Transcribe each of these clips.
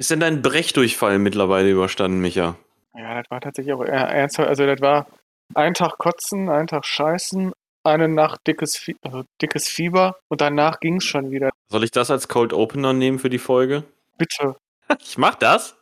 Ist denn dein Brechdurchfall mittlerweile überstanden, Micha? Ja, das war tatsächlich auch ernsthaft. Also, das war ein Tag kotzen, ein Tag scheißen, eine Nacht dickes, Fie also dickes Fieber und danach ging es schon wieder. Soll ich das als Cold Opener nehmen für die Folge? Bitte. Ich mach das.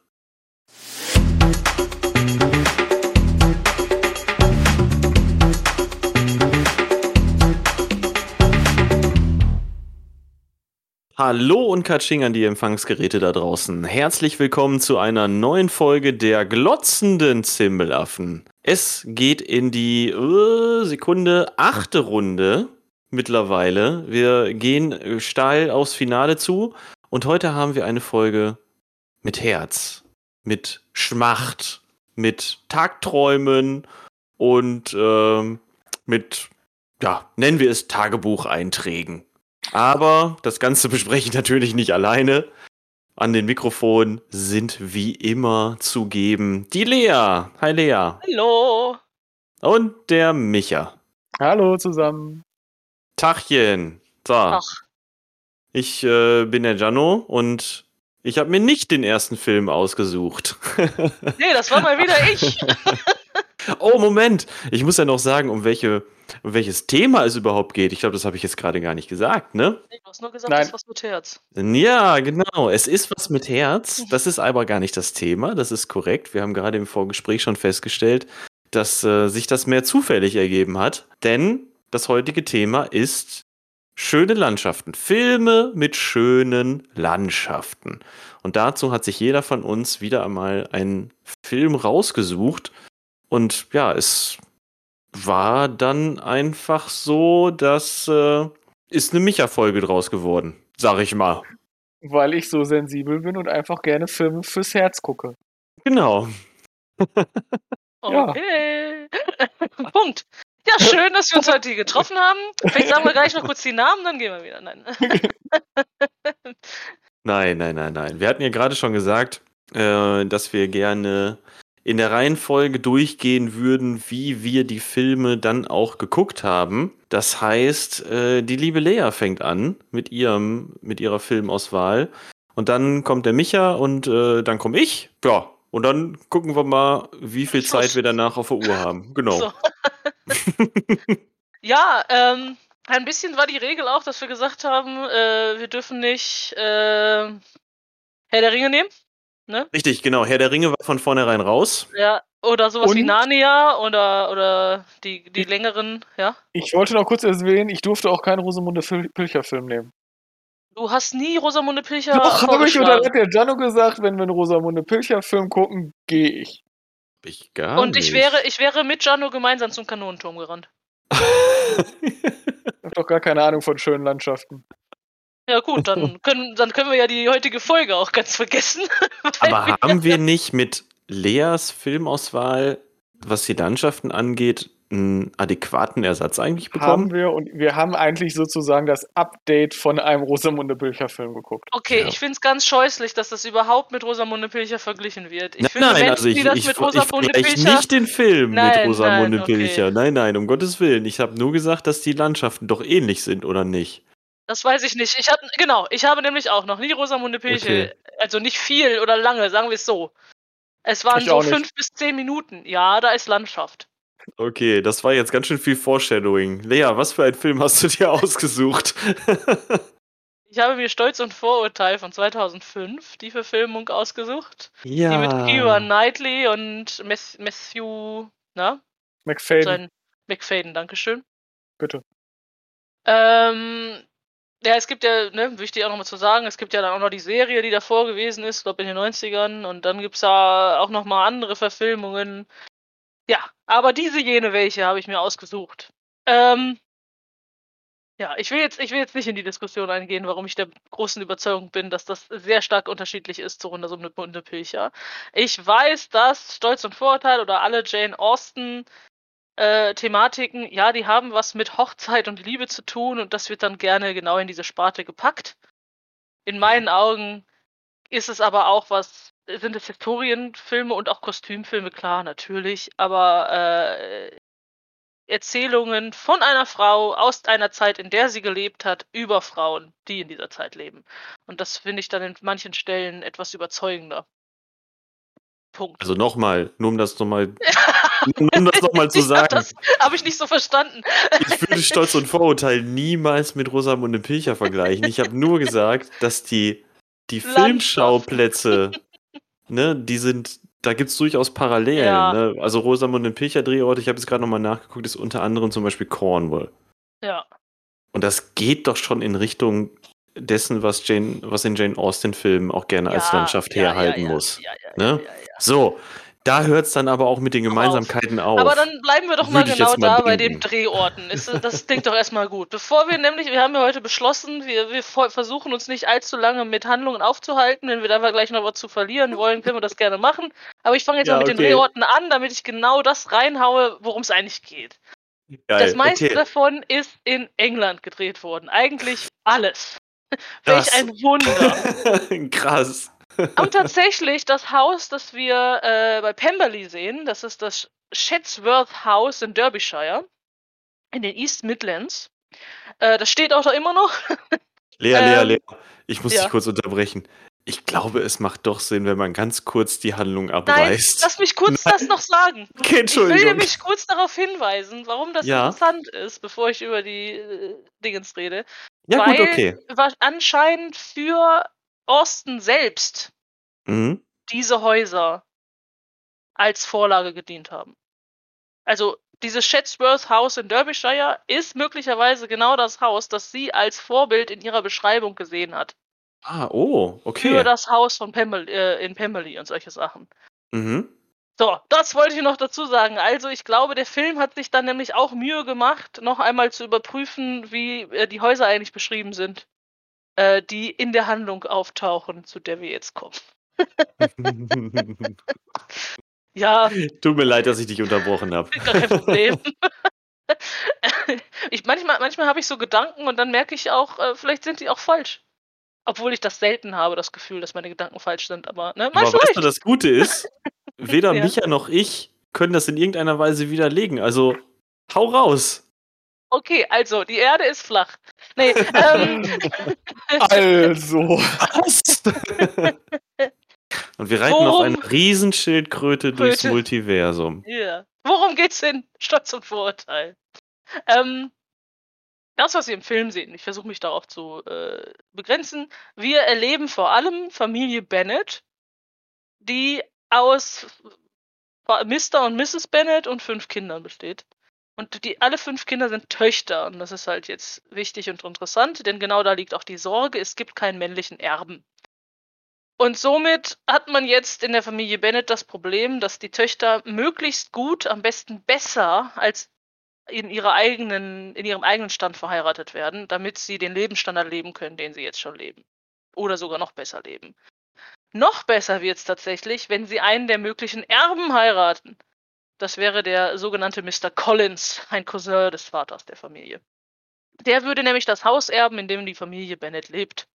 Hallo und Katsching an die Empfangsgeräte da draußen. Herzlich willkommen zu einer neuen Folge der glotzenden Zimbelaffen. Es geht in die äh, Sekunde achte Runde mittlerweile. Wir gehen steil aufs Finale zu und heute haben wir eine Folge mit Herz, mit Schmacht, mit Tagträumen und ähm, mit, ja, nennen wir es Tagebucheinträgen. Aber das Ganze bespreche ich natürlich nicht alleine. An den Mikrofon sind wie immer zugeben die Lea. Hi Lea. Hallo. Und der Micha. Hallo zusammen. Tachchen. So. Ach. Ich äh, bin der Jano und ich habe mir nicht den ersten Film ausgesucht. nee, das war mal wieder ich. oh, Moment. Ich muss ja noch sagen, um welche um welches Thema es überhaupt geht. Ich glaube, das habe ich jetzt gerade gar nicht gesagt, ne? Du hast nur gesagt, es ist was mit Herz. Ja, genau. Es ist was mit Herz. Das ist aber gar nicht das Thema. Das ist korrekt. Wir haben gerade im Vorgespräch schon festgestellt, dass äh, sich das mehr zufällig ergeben hat. Denn das heutige Thema ist schöne Landschaften. Filme mit schönen Landschaften. Und dazu hat sich jeder von uns wieder einmal einen Film rausgesucht. Und ja, es war dann einfach so, dass äh, ist eine Micha-Folge draus geworden, sag ich mal. Weil ich so sensibel bin und einfach gerne Filme fürs Herz gucke. Genau. okay. Punkt. Ja, schön, dass wir uns heute hier getroffen haben. Vielleicht sagen wir gleich noch kurz die Namen, dann gehen wir wieder. Nein. nein, nein, nein, nein. Wir hatten ja gerade schon gesagt, äh, dass wir gerne in der Reihenfolge durchgehen würden, wie wir die Filme dann auch geguckt haben. Das heißt, äh, die liebe Lea fängt an mit ihrem, mit ihrer Filmauswahl. Und dann kommt der Micha und äh, dann komme ich. Ja. Und dann gucken wir mal, wie viel Zeit wir danach auf der Uhr haben. Genau. So. ja, ähm, ein bisschen war die Regel auch, dass wir gesagt haben, äh, wir dürfen nicht äh, Herr der Ringe nehmen. Ne? Richtig, genau. Herr der Ringe war von vornherein raus. Ja, oder sowas Und? wie Narnia oder, oder die, die längeren, ja. Ich wollte noch kurz erwähnen, ich durfte auch keinen Rosamunde Pilcher-Film nehmen. Du hast nie Rosamunde Pilcher Doch, habe ich, oder hat der Gianno gesagt, wenn wir einen Rosamunde Pilcher-Film gucken, gehe ich. Ich gar Und ich nicht. wäre, ich wäre mit Gianno gemeinsam zum Kanonenturm gerannt. ich hab doch gar keine Ahnung von schönen Landschaften. Ja gut, dann können, dann können wir ja die heutige Folge auch ganz vergessen. Aber haben wir nicht mit Leas Filmauswahl, was die Landschaften angeht, einen adäquaten Ersatz eigentlich bekommen? Haben wir und wir haben eigentlich sozusagen das Update von einem Rosamunde Pilcher Film geguckt. Okay, ja. ich finde es ganz scheußlich, dass das überhaupt mit Rosamunde Pilcher verglichen wird. Ich nein, finde, nein, also ich, ich, ich, ich nicht den Film nein, mit Rosamunde nein, okay. Pilcher. Nein, nein, um Gottes Willen. Ich habe nur gesagt, dass die Landschaften doch ähnlich sind, oder nicht? Das weiß ich nicht. Ich habe genau, ich habe nämlich auch noch nie Rosamunde Pilche, okay. also nicht viel oder lange, sagen wir es so. Es waren ich so fünf bis zehn Minuten. Ja, da ist Landschaft. Okay, das war jetzt ganz schön viel Foreshadowing. Lea, was für einen Film hast du dir ausgesucht? ich habe mir Stolz und Vorurteil von 2005 die Verfilmung ausgesucht. Ja. Die mit Keira Knightley und Matthew, na? McFadden. Sein McFadden, Dankeschön. Bitte. Ähm, ja, es gibt ja, ne, wichtig auch nochmal zu sagen, es gibt ja dann auch noch die Serie, die davor gewesen ist, glaube in den 90ern. Und dann gibt es da auch nochmal andere Verfilmungen. Ja, aber diese jene welche habe ich mir ausgesucht. Ähm, ja, ich will, jetzt, ich will jetzt nicht in die Diskussion eingehen, warum ich der großen Überzeugung bin, dass das sehr stark unterschiedlich ist zu Runde um eine Pilcher. Ich weiß, dass Stolz und Vorurteil oder alle Jane Austen äh, Thematiken, ja, die haben was mit Hochzeit und Liebe zu tun und das wird dann gerne genau in diese Sparte gepackt. In meinen Augen ist es aber auch was, sind es Historienfilme und auch Kostümfilme, klar, natürlich, aber äh, Erzählungen von einer Frau aus einer Zeit, in der sie gelebt hat, über Frauen, die in dieser Zeit leben. Und das finde ich dann in manchen Stellen etwas überzeugender. Punkt. Also nochmal, nur um das nochmal um das nochmal zu sagen. Das habe ich nicht so verstanden. Ich würde Stolz und Vorurteil niemals mit Rosamunde Pilcher vergleichen. Ich habe nur gesagt, dass die, die Filmschauplätze, ne, die sind, da gibt es durchaus Parallelen. Ja. Ne? Also Rosamunde Pilcher Drehort, ich habe jetzt gerade nochmal nachgeguckt, ist unter anderem zum Beispiel Cornwall. Ja. Und das geht doch schon in Richtung dessen, was Jane, was in Jane Austen-Filmen auch gerne als Ja, Landschaft ja, herhalten muss. Ne? So, da hört es dann aber auch mit den Gemeinsamkeiten auf. Aber dann bleiben wir doch mal Würde genau mal da bei denken. den Drehorten. Ist, das klingt doch erstmal gut. Bevor wir nämlich, wir haben ja heute beschlossen, wir, wir versuchen uns nicht allzu lange mit Handlungen aufzuhalten. Wenn wir da gleich noch was zu verlieren wollen, können wir das gerne machen. Aber ich fange jetzt Ja, mal mit den okay. Drehorten an, damit ich genau das reinhaue, worum es eigentlich geht. Geil, das meiste okay. davon ist in England gedreht worden. Eigentlich alles. Welch ein Wunder. Krass. Und tatsächlich, das Haus, das wir äh, bei Pemberley sehen, das ist das Chatsworth House in Derbyshire, in den East Midlands. Äh, das steht auch da immer noch. Lea, Lea, Ähm, Lea, ich muss ja. dich kurz unterbrechen. Ich glaube, es macht doch Sinn, wenn man ganz kurz die Handlung Nein, abreißt. lass mich kurz das noch sagen. Okay, Ich will Entschuldigung. nämlich kurz darauf hinweisen, warum das Ja. interessant ist, bevor ich über die äh, Dingens rede. ja, weil gut, okay. anscheinend für Austin selbst Mhm. diese Häuser als Vorlage gedient haben. Also dieses Chatsworth House in Derbyshire ist möglicherweise genau das Haus, das sie als Vorbild in ihrer Beschreibung gesehen hat. Ah, oh, okay. Für das Haus von Pemberley, äh, in Pemberley und solche Sachen. Mhm. So, das wollte ich noch dazu sagen. Also ich glaube, der Film hat sich dann nämlich auch Mühe gemacht, noch einmal zu überprüfen, wie äh, die Häuser eigentlich beschrieben sind, äh, die in der Handlung auftauchen, zu der wir jetzt kommen. Ja, Tut mir leid, dass ich dich unterbrochen habe. Kein Problem. ich, manchmal manchmal habe ich so Gedanken und dann merke ich auch, äh, vielleicht sind die auch falsch. Obwohl ich das selten habe, das Gefühl, dass meine Gedanken falsch sind. Aber, ne, Aber manchmal weißt du, das Gute ist, weder Ja. Micha noch ich können das in irgendeiner Weise widerlegen. Also, hau raus. Okay, also, die Erde ist flach. Nee, ähm, Also. Und wir reiten auf Worum- einer Riesenschildkröte durchs Kröte. Multiversum. ja. Worum geht's in Stolz und Vorurteil? Ähm, das, was wir im Film sehen, ich versuche mich darauf zu äh, begrenzen. Wir erleben vor allem Familie Bennett, die aus Mr. und Mrs. Bennett und fünf Kindern besteht. Und die alle fünf Kinder sind Töchter. Und das ist halt jetzt wichtig und interessant, denn genau da liegt auch die Sorge, es gibt keinen männlichen Erben. Und somit hat man jetzt in der Familie Bennett das Problem, dass die Töchter möglichst gut, am besten besser als in, ihrer eigenen, in ihrem eigenen Stand verheiratet werden, damit sie den Lebensstandard leben können, den sie jetzt schon leben. Oder sogar noch besser leben. Noch besser wird es tatsächlich, wenn sie einen der möglichen Erben heiraten. Das wäre der sogenannte Mr. Collins, ein Cousin des Vaters der Familie. Der würde nämlich das Haus erben, in dem die Familie Bennett lebt.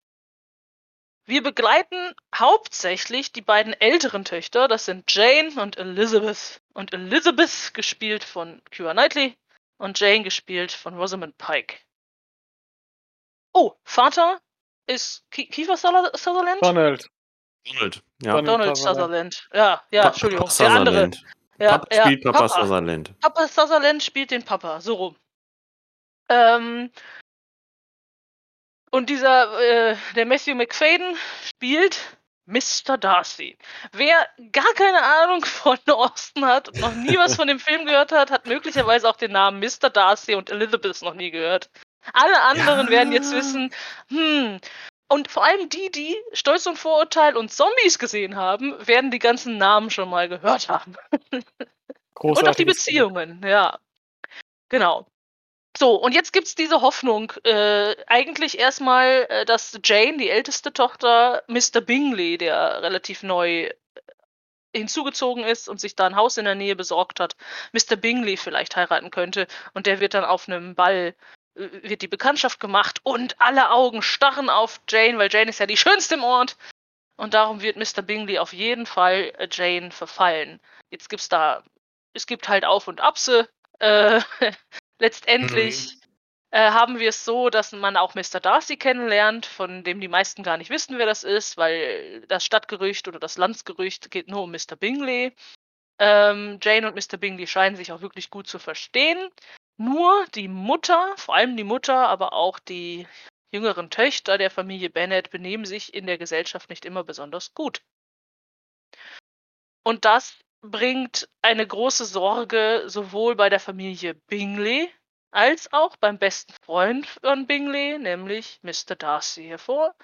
Wir begleiten hauptsächlich die beiden älteren Töchter, das sind Jane und Elizabeth. Und Elizabeth gespielt von Keira Knightley und Jane gespielt von Rosamund Pike. Oh, Vater ist Ki Kiefer Suther- Sutherland? Donald. Donald. Ja. Donald. Donald Sutherland. Ja, ja, Entschuldigung. Der andere. Ja, Papa ja, spielt Papa, Papa. Sutherland. Papa Sutherland spielt den Papa, so rum. Ähm, und dieser, äh, der Matthew McFadden spielt Mr. Darcy. Wer gar keine Ahnung von Austin hat und noch nie was von dem Film gehört hat, hat möglicherweise auch den Namen Mr. Darcy und Elizabeth noch nie gehört. Alle anderen Ja. werden jetzt wissen, hm, und vor allem die, die Stolz und Vorurteil und Zombies gesehen haben, werden die ganzen Namen schon mal gehört haben. Und auch die Beziehungen, ja. Genau. So, und jetzt gibt's diese Hoffnung, äh, eigentlich erstmal, äh, dass Jane, die älteste Tochter, Mr. Bingley, der relativ neu äh, hinzugezogen ist und sich da ein Haus in der Nähe besorgt hat, Mr. Bingley vielleicht heiraten könnte. Und der wird dann auf einem Ball, wird die Bekanntschaft gemacht und alle Augen starren auf Jane, weil Jane ist ja die schönste im Ort. Und darum wird Mr. Bingley auf jeden Fall äh, Jane verfallen. Jetzt gibt's da es gibt halt Auf und Abse. äh, letztendlich äh, haben wir es so, dass man auch Mr. Darcy kennenlernt, von dem die meisten gar nicht wissen, wer das ist, weil das Stadtgerücht oder das Landsgerücht geht nur um Mr. Bingley. Ähm, Jane und Mr. Bingley scheinen sich auch wirklich gut zu verstehen. Nur die Mutter, vor allem die Mutter, aber auch die jüngeren Töchter der Familie Bennet benehmen sich in der Gesellschaft nicht immer besonders gut. Und das bringt eine große Sorge sowohl bei der Familie Bingley als auch beim besten Freund von Bingley, nämlich Mr. Darcy, hervor,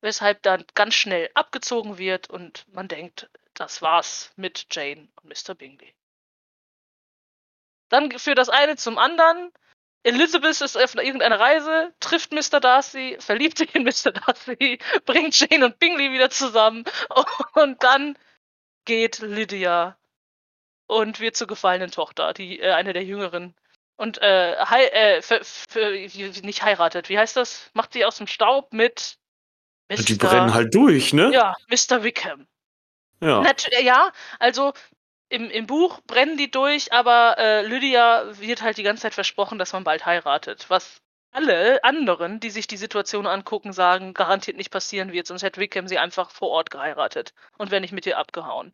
weshalb dann ganz schnell abgezogen wird und man denkt, das war's mit Jane und Mr. Bingley. Dann führt das eine zum anderen. Elizabeth ist auf irgendeiner Reise, trifft Mr. Darcy, verliebt sich in Mr. Darcy, bringt Jane und Bingley wieder zusammen und dann geht Lydia und wird zur gefallenen Tochter, die äh, eine der jüngeren und äh, hei äh, für, für, nicht heiratet. Wie heißt das? Macht sie aus dem Staub mit Mr. Die brennen halt durch, ne? Ja, Mr. Wickham. Ja. Ja, also im, im Buch brennen die durch, aber äh, Lydia wird halt die ganze Zeit versprochen, dass man bald heiratet. Was alle anderen, die sich die Situation angucken, sagen, garantiert nicht passieren wird, sonst hätte Wickham sie einfach vor Ort geheiratet und wäre nicht mit ihr abgehauen.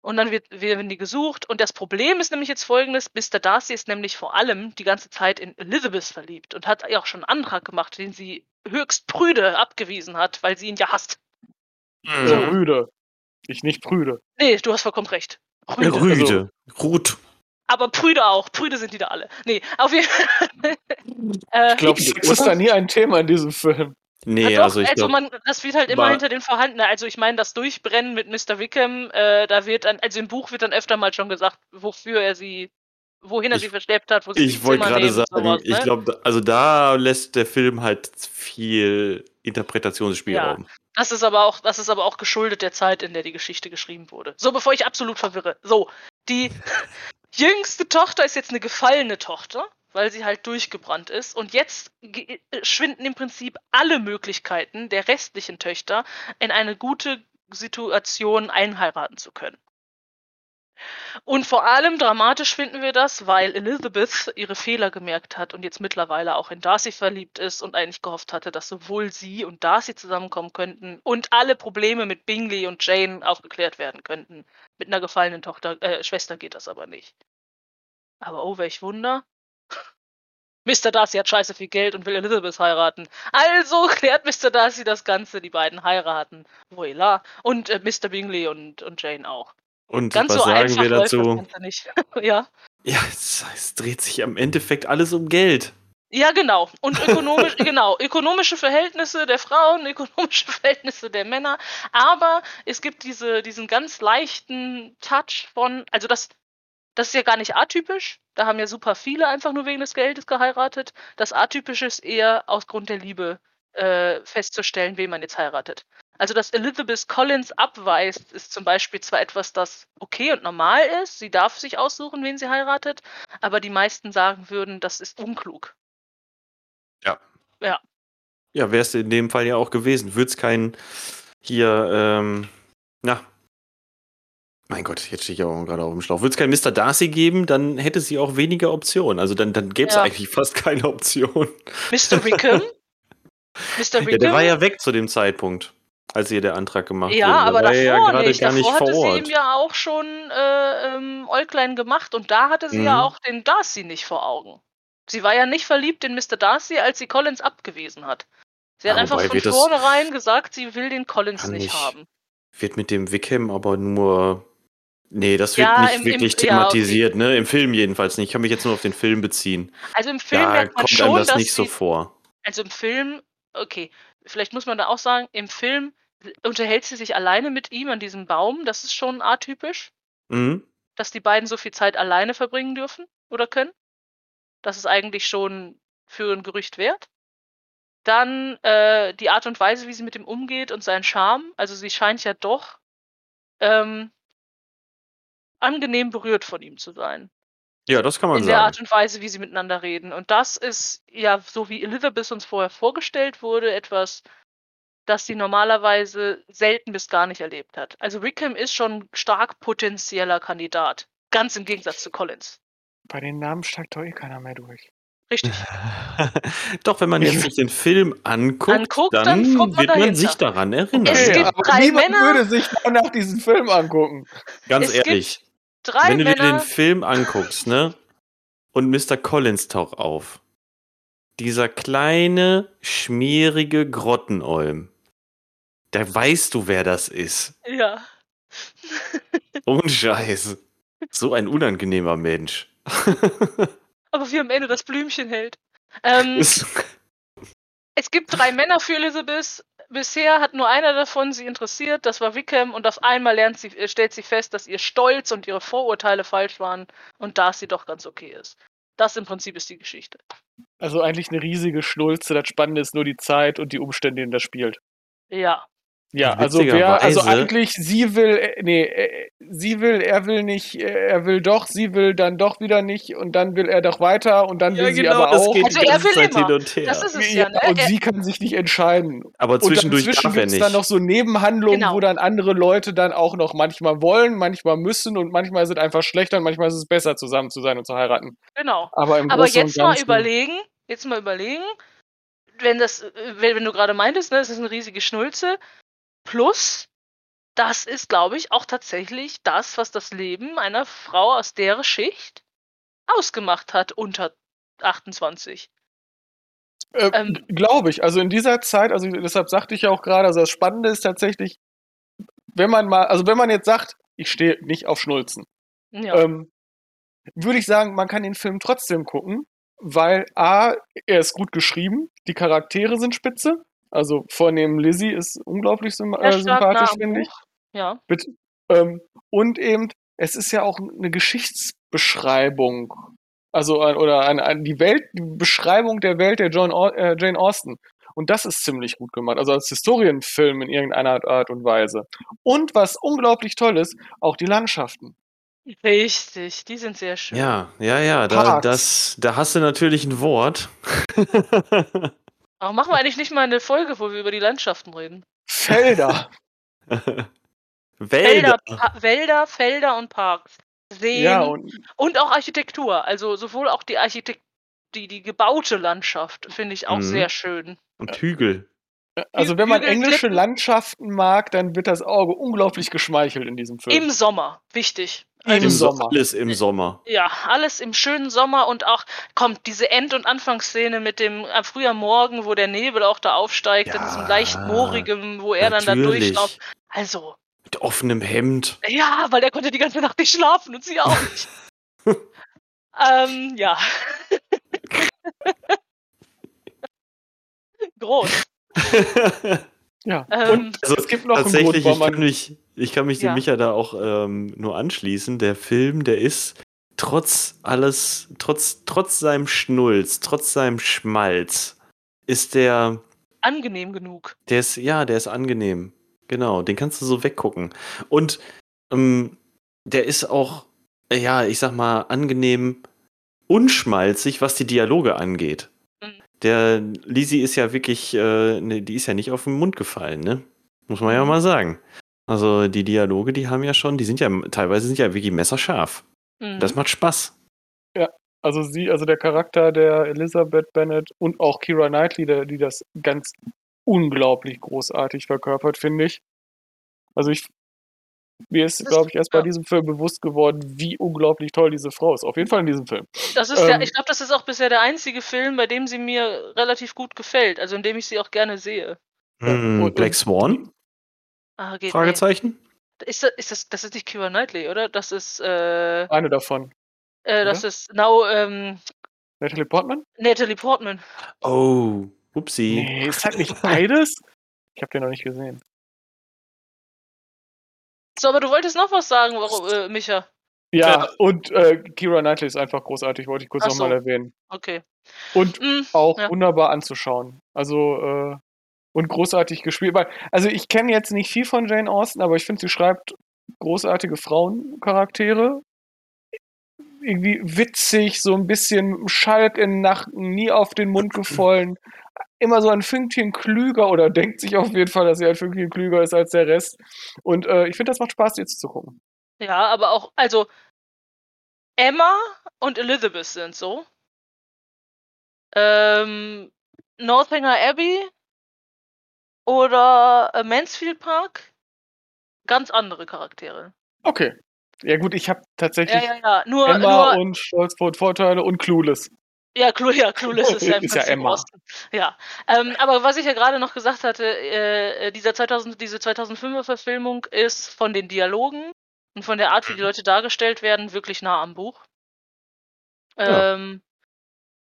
Und dann wird, werden die gesucht. Und das Problem ist nämlich jetzt folgendes: Mr. Darcy ist nämlich vor allem die ganze Zeit in Elizabeth verliebt und hat auch schon einen Antrag gemacht, den sie höchst prüde abgewiesen hat, weil sie ihn ja hasst. So. Prüde. Ich nicht prüde. Nee, du hast vollkommen recht. Rüde. Rüde. Also, Rut. Aber Prüde auch. Prüde sind die da alle. Nee, auf jeden Fall. äh, ich glaube, das ist da nie ein Thema in diesem Film. Nee, ja, also ich also glaub, man, das wird halt immer hinter den vorhandenen. Also ich meine, das Durchbrennen mit Mr. Wickham, äh, da wird dann, also im Buch wird dann öfter mal schon gesagt, wofür er sie, wohin er ich, sie verschleppt hat, wo sie Ich wollte gerade sagen, sowas, ich ne? glaube, also da lässt der Film halt viel Interpretationsspielraum. Ja. Das ist aber auch, das ist aber auch geschuldet der Zeit, in der die Geschichte geschrieben wurde. So, bevor ich absolut verwirre. So, die jüngste Tochter ist jetzt eine gefallene Tochter, weil sie halt durchgebrannt ist. Und jetzt äh, schwinden im Prinzip alle Möglichkeiten der restlichen Töchter, in eine gute Situation einheiraten zu können. Und vor allem dramatisch finden wir das, weil Elizabeth ihre Fehler gemerkt hat und jetzt mittlerweile auch in Darcy verliebt ist und eigentlich gehofft hatte, dass sowohl sie und Darcy zusammenkommen könnten und alle Probleme mit Bingley und Jane auch geklärt werden könnten. Mit einer gefallenen Tochter, äh, Schwester geht das aber nicht. Aber oh, welch Wunder. Mr. Darcy hat scheiße viel Geld und will Elizabeth heiraten. Also klärt Mr. Darcy das Ganze, die beiden heiraten. Voila. Und äh, Mr. Bingley und, und Jane auch. Und Ganz was so sagen wir dazu? ja. Ja, es, es, dreht sich am Endeffekt alles um Geld. Ja, genau. Und ökonomisch, genau, ökonomische Verhältnisse der Frauen, ökonomische Verhältnisse der Männer. Aber es gibt diese, diesen ganz leichten Touch von, also das, das ist ja gar nicht atypisch. Da haben ja super viele einfach nur wegen des Geldes geheiratet. Das Atypische ist eher aus Grund der Liebe äh, festzustellen, wen man jetzt heiratet. Also, dass Elizabeth Collins abweist, ist zum Beispiel zwar etwas, das okay und normal ist, sie darf sich aussuchen, wen sie heiratet, aber die meisten sagen würden, das ist unklug. Ja. Ja. Ja, wäre es in dem Fall ja auch gewesen. Würde es keinen hier, ähm, na, mein Gott, jetzt stehe ich auch gerade auf dem Schlauch. Würde es keinen Mr. Darcy geben, dann hätte sie auch weniger Optionen. Also dann, dann gäbe es ja. eigentlich fast keine Option. Mr. Wickham? Mr. Wickham? Ja, der war ja weg zu dem Zeitpunkt als ihr der Antrag gemacht ja, wurde. Aber davor ja gerade nicht. Davor nicht hatte sie ihm ja auch schon äh, ähm, Äuglein gemacht und da hatte sie mhm. ja auch den Darcy nicht vor Augen. Sie war ja nicht verliebt in Mr. Darcy, als sie Collins abgewiesen hat. Sie hat ja, einfach von vornherein gesagt, sie will den Collins nicht, haben. Wird mit dem Wickham aber nur. Nee, das wird ja, nicht im, wirklich im, thematisiert, ja, okay. ne? Im Film jedenfalls nicht. Ich kann mich jetzt nur auf den Film beziehen. Also im Film da kommt schon, einem das nicht so vor. Also im Film, okay, vielleicht muss man da auch sagen, im Film unterhält sie sich alleine mit ihm an diesem Baum. Das ist schon atypisch. Mhm. Dass die beiden so viel Zeit alleine verbringen dürfen oder können. Das ist eigentlich schon für ein Gerücht wert. Dann äh, die Art und Weise, wie sie mit ihm umgeht und sein Charme. Also sie scheint ja doch ähm, angenehm berührt von ihm zu sein. Ja, das kann man in sagen. In der Art und Weise, wie sie miteinander reden. Und das ist ja, so wie Elizabeth uns vorher vorgestellt wurde, etwas, das sie normalerweise selten bis gar nicht erlebt hat. Also Wickham ist schon stark potenzieller Kandidat. Ganz im Gegensatz zu Collins. Bei den Namen steigt doch eh keiner mehr durch. Richtig. Doch, wenn man jetzt sich den Film anguckt, Anguckt, dann, dann kommt man wird man dahinter. sich daran erinnern. Es Okay, gibt aber drei niemand Männer- würde sich danach diesen Film angucken. Ganz ehrlich, Drei wenn du dir den Männer. Film anguckst, ne? Und Mr. Collins taucht auf. Dieser kleine, schmierige Grottenolm. Da weißt du, wer das ist. Ja. Ohne Scheiß. So ein unangenehmer Mensch. Aber wie am Ende das Blümchen hält. Ähm, es gibt drei Männer für Elizabeth. Bisher hat nur einer davon sie interessiert, das war Wickham, und auf einmal lernt sie, äh, stellt sie fest, dass ihr Stolz und ihre Vorurteile falsch waren und dass sie doch ganz okay ist. Das im Prinzip ist die Geschichte. Also eigentlich eine riesige Schnulze. Das Spannende ist nur die Zeit und die Umstände, in der das spielt. Ja. Ja, also wer, also eigentlich, sie will, äh, nee, äh, sie will, er will nicht, äh, er will doch, sie will dann doch wieder nicht und dann will er doch weiter und dann will sie aber auch. Also er will immer. hin und her. Das ist es ja, ja, ne? und Er- sie kann sich nicht entscheiden. Aber Und zwischendurch dazwischen darf er gibt es dann noch so Nebenhandlungen, Genau. wo dann andere Leute dann auch noch manchmal wollen, manchmal müssen und manchmal ist es einfach schlechter und manchmal ist es besser, zusammen zu sein und zu heiraten. Genau. Aber im Aber Großen jetzt und mal überlegen, jetzt mal überlegen, wenn das, äh, wenn, wenn du gerade meintest, ne, es ist eine riesige Schnulze, plus, das ist, glaube ich, auch tatsächlich das, was das Leben einer Frau aus der Schicht ausgemacht hat unter 28. Äh, ähm, Glaube ich. Also in dieser Zeit, also deshalb sagte ich ja auch gerade, also das Spannende ist tatsächlich, wenn man mal, also wenn man jetzt sagt, ich stehe nicht auf Schnulzen, Ja. ähm, würde ich sagen, man kann den Film trotzdem gucken, weil A, er ist gut geschrieben, die Charaktere sind spitze. Also vornehm Lizzie ist unglaublich sym Er äh, sympathisch, finde ich. Ja. Bitte. Ähm, und eben, es ist ja auch eine Geschichtsbeschreibung. Also, oder eine, eine, die Welt, die Beschreibung der Welt der John, äh, Jane Austen. Und das ist ziemlich gut gemacht. Also als Historienfilm in irgendeiner Art und Weise. Und was unglaublich toll ist, auch die Landschaften. Richtig, die sind sehr schön. Ja, ja, ja, da, das, da hast du natürlich ein Wort. Aber machen wir eigentlich nicht mal eine Folge, wo wir über die Landschaften reden? Felder. Wälder. Pa Wälder, Felder und Parks. Seen ja, und und auch Architektur. Also sowohl auch die Architekt die, die gebaute Landschaft finde ich auch Mhm. sehr schön. Und Hügel. Also wenn man englische. Landschaften mag, dann wird das Auge unglaublich geschmeichelt in diesem Film. Im Sommer, wichtig. Im Also, Im Sommer. Alles im Sommer. ja, alles im schönen Sommer und auch kommt diese End- und Anfangsszene mit dem am früher Morgen, wo der Nebel auch da aufsteigt, in diesem Ja, leicht moorigen, wo er dann da natürlich. durchlauft. Also, Mit offenem Hemd. ja, weil er konnte die ganze Nacht nicht schlafen und sie auch nicht. ähm, ja. Groß. ja. Ähm, und Also es gibt noch einen Grund, Tatsächlich, warum ich kann mich, ich kann mich dem Ja. Micha da auch ähm, nur anschließen. Der Film, der ist trotz alles, trotz, trotz seinem Schnulz, trotz seinem Schmalz, ist der, angenehm genug. der ist, ja, der ist angenehm. Genau, den kannst du so weggucken. Und ähm, der ist auch, ja, ich sag mal, angenehm unschmalzig, was die Dialoge angeht. Der Lisi ist ja wirklich, äh, ne, die ist ja nicht auf den Mund gefallen, ne? Muss man ja mal sagen. Also die Dialoge, die haben ja schon, die sind ja teilweise sind ja wirklich messerscharf. Mhm. Das macht Spaß. also sie, also der Charakter der Elizabeth Bennet und auch Kira Knightley, der, die das ganz unglaublich großartig verkörpert, finde ich. Also ich, mir ist, glaube ich, erst bei ja. diesem Film bewusst geworden, wie unglaublich toll diese Frau ist. Auf jeden Fall in diesem Film. Das ist der, Ähm, ich glaube, das ist auch bisher der einzige Film, bei dem sie mir relativ gut gefällt, also in dem ich sie auch gerne sehe. Hm, und- Black Swan? Ah, geht Fragezeichen? Nee. Ist das, ist das, das ist nicht Kira Knightley, oder? Das ist, äh, Eine davon. äh das ist Now, ähm, Natalie Portman? Natalie Portman. Oh, upsie. Nee, ist halt nicht beides. Ich habe den noch nicht gesehen. So, aber du wolltest noch was sagen, warum, äh, Micha. Ja, Ja. und äh, Kira Knightley ist einfach großartig, wollte ich kurz Ach nochmal so. erwähnen. Okay. Und Hm, auch Ja. wunderbar anzuschauen. Also, äh, und großartig gespielt. Weil, also ich kenne jetzt nicht viel von Jane Austen, aber ich finde, sie schreibt großartige Frauencharaktere. Irgendwie witzig, so ein bisschen mit dem Schalk in den Nacken, nie auf den Mund gefallen. Immer so ein Fünkchen klüger oder denkt sich auf jeden Fall, dass sie ein Fünkchen klüger ist als der Rest. Und äh, ich finde, das macht Spaß, jetzt zu gucken. ja, aber auch, also, Emma und Elizabeth sind so. Ähm, Northanger Abbey oder äh, Mansfield Park. Ganz andere Charaktere. Okay. Ja gut, ich habe tatsächlich Ja, ja, ja. Nur, Emma nur und Stolz vor Vorteile und Clueless. Ja, Clu ja Clueless ist ja im Ist ja Emma. Osten. Ja, ähm, aber was ich ja gerade noch gesagt hatte, äh, dieser 2000, diese 2005er Verfilmung ist von den Dialogen und von der Art, wie die Leute dargestellt werden, wirklich nah am Buch. Ähm,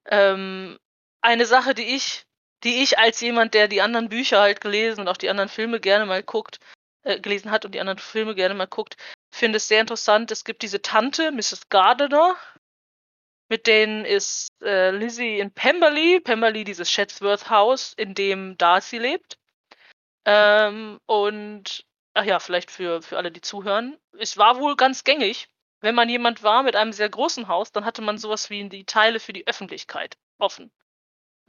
ähm, eine Sache, die ich, die ich als jemand, der die anderen Bücher halt gelesen und auch die anderen Filme gerne mal guckt, äh, gelesen hat und die anderen Filme gerne mal guckt, finde es sehr interessant. Es gibt diese Tante, Mrs. Gardiner, mit denen ist äh, Lizzie in Pemberley, Pemberley dieses Chatsworth Haus, in dem Darcy lebt. Ähm, und, ach ja, vielleicht für, für alle, die zuhören, es war wohl ganz gängig, wenn man jemand war mit einem sehr großen Haus, dann hatte man sowas wie die Teile für die Öffentlichkeit offen.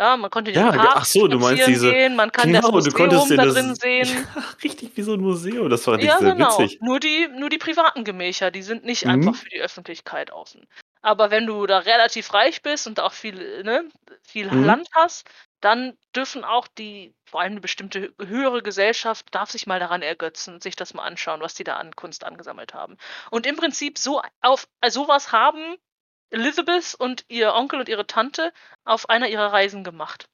Ja, man konnte Ja, Park ach so, du meinst diese- gehen, man kann das Genau, du Museum da das- drin sehen. Ja, richtig wie so ein Museum. Das war nicht Ja, sehr genau. witzig. Nur die, nur die privaten Gemächer, die sind nicht Mhm. einfach für die Öffentlichkeit offen. Aber wenn du da relativ reich bist und auch viel, ne, viel Mhm. Land hast, dann dürfen auch die, vor allem eine bestimmte höhere Gesellschaft, darf sich mal daran ergötzen, sich das mal anschauen, was die da an Kunst angesammelt haben. Und im Prinzip so auf äh, sowas haben Elizabeth und ihr Onkel und ihre Tante auf einer ihrer Reisen gemacht.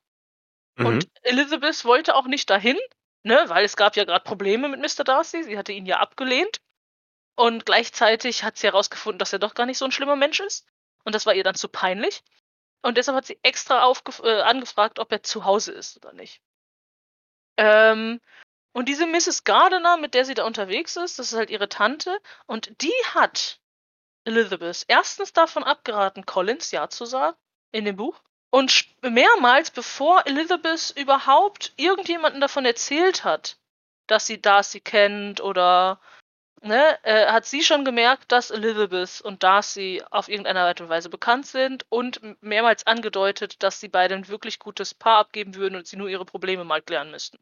Mhm. Und Elizabeth wollte auch nicht dahin, ne, weil es gab ja gerade Probleme mit Mr. Darcy. Sie hatte ihn ja abgelehnt. Und gleichzeitig hat sie herausgefunden, dass er doch gar nicht so ein schlimmer Mensch ist. Und das war ihr dann zu peinlich. Und deshalb hat sie extra äh, angefragt, ob er zu Hause ist oder nicht. Ähm, und diese Mrs. Gardiner, mit der sie da unterwegs ist, das ist halt ihre Tante. Und die hat Elizabeth erstens davon abgeraten, Collins Ja zu sagen in dem Buch. Und mehrmals, bevor Elizabeth überhaupt irgendjemanden davon erzählt hat, dass sie Darcy kennt oder ne, äh, hat sie schon gemerkt, dass Elizabeth und Darcy auf irgendeine Art und Weise bekannt sind und mehrmals angedeutet, dass sie beide ein wirklich gutes Paar abgeben würden und sie nur ihre Probleme mal klären müssten.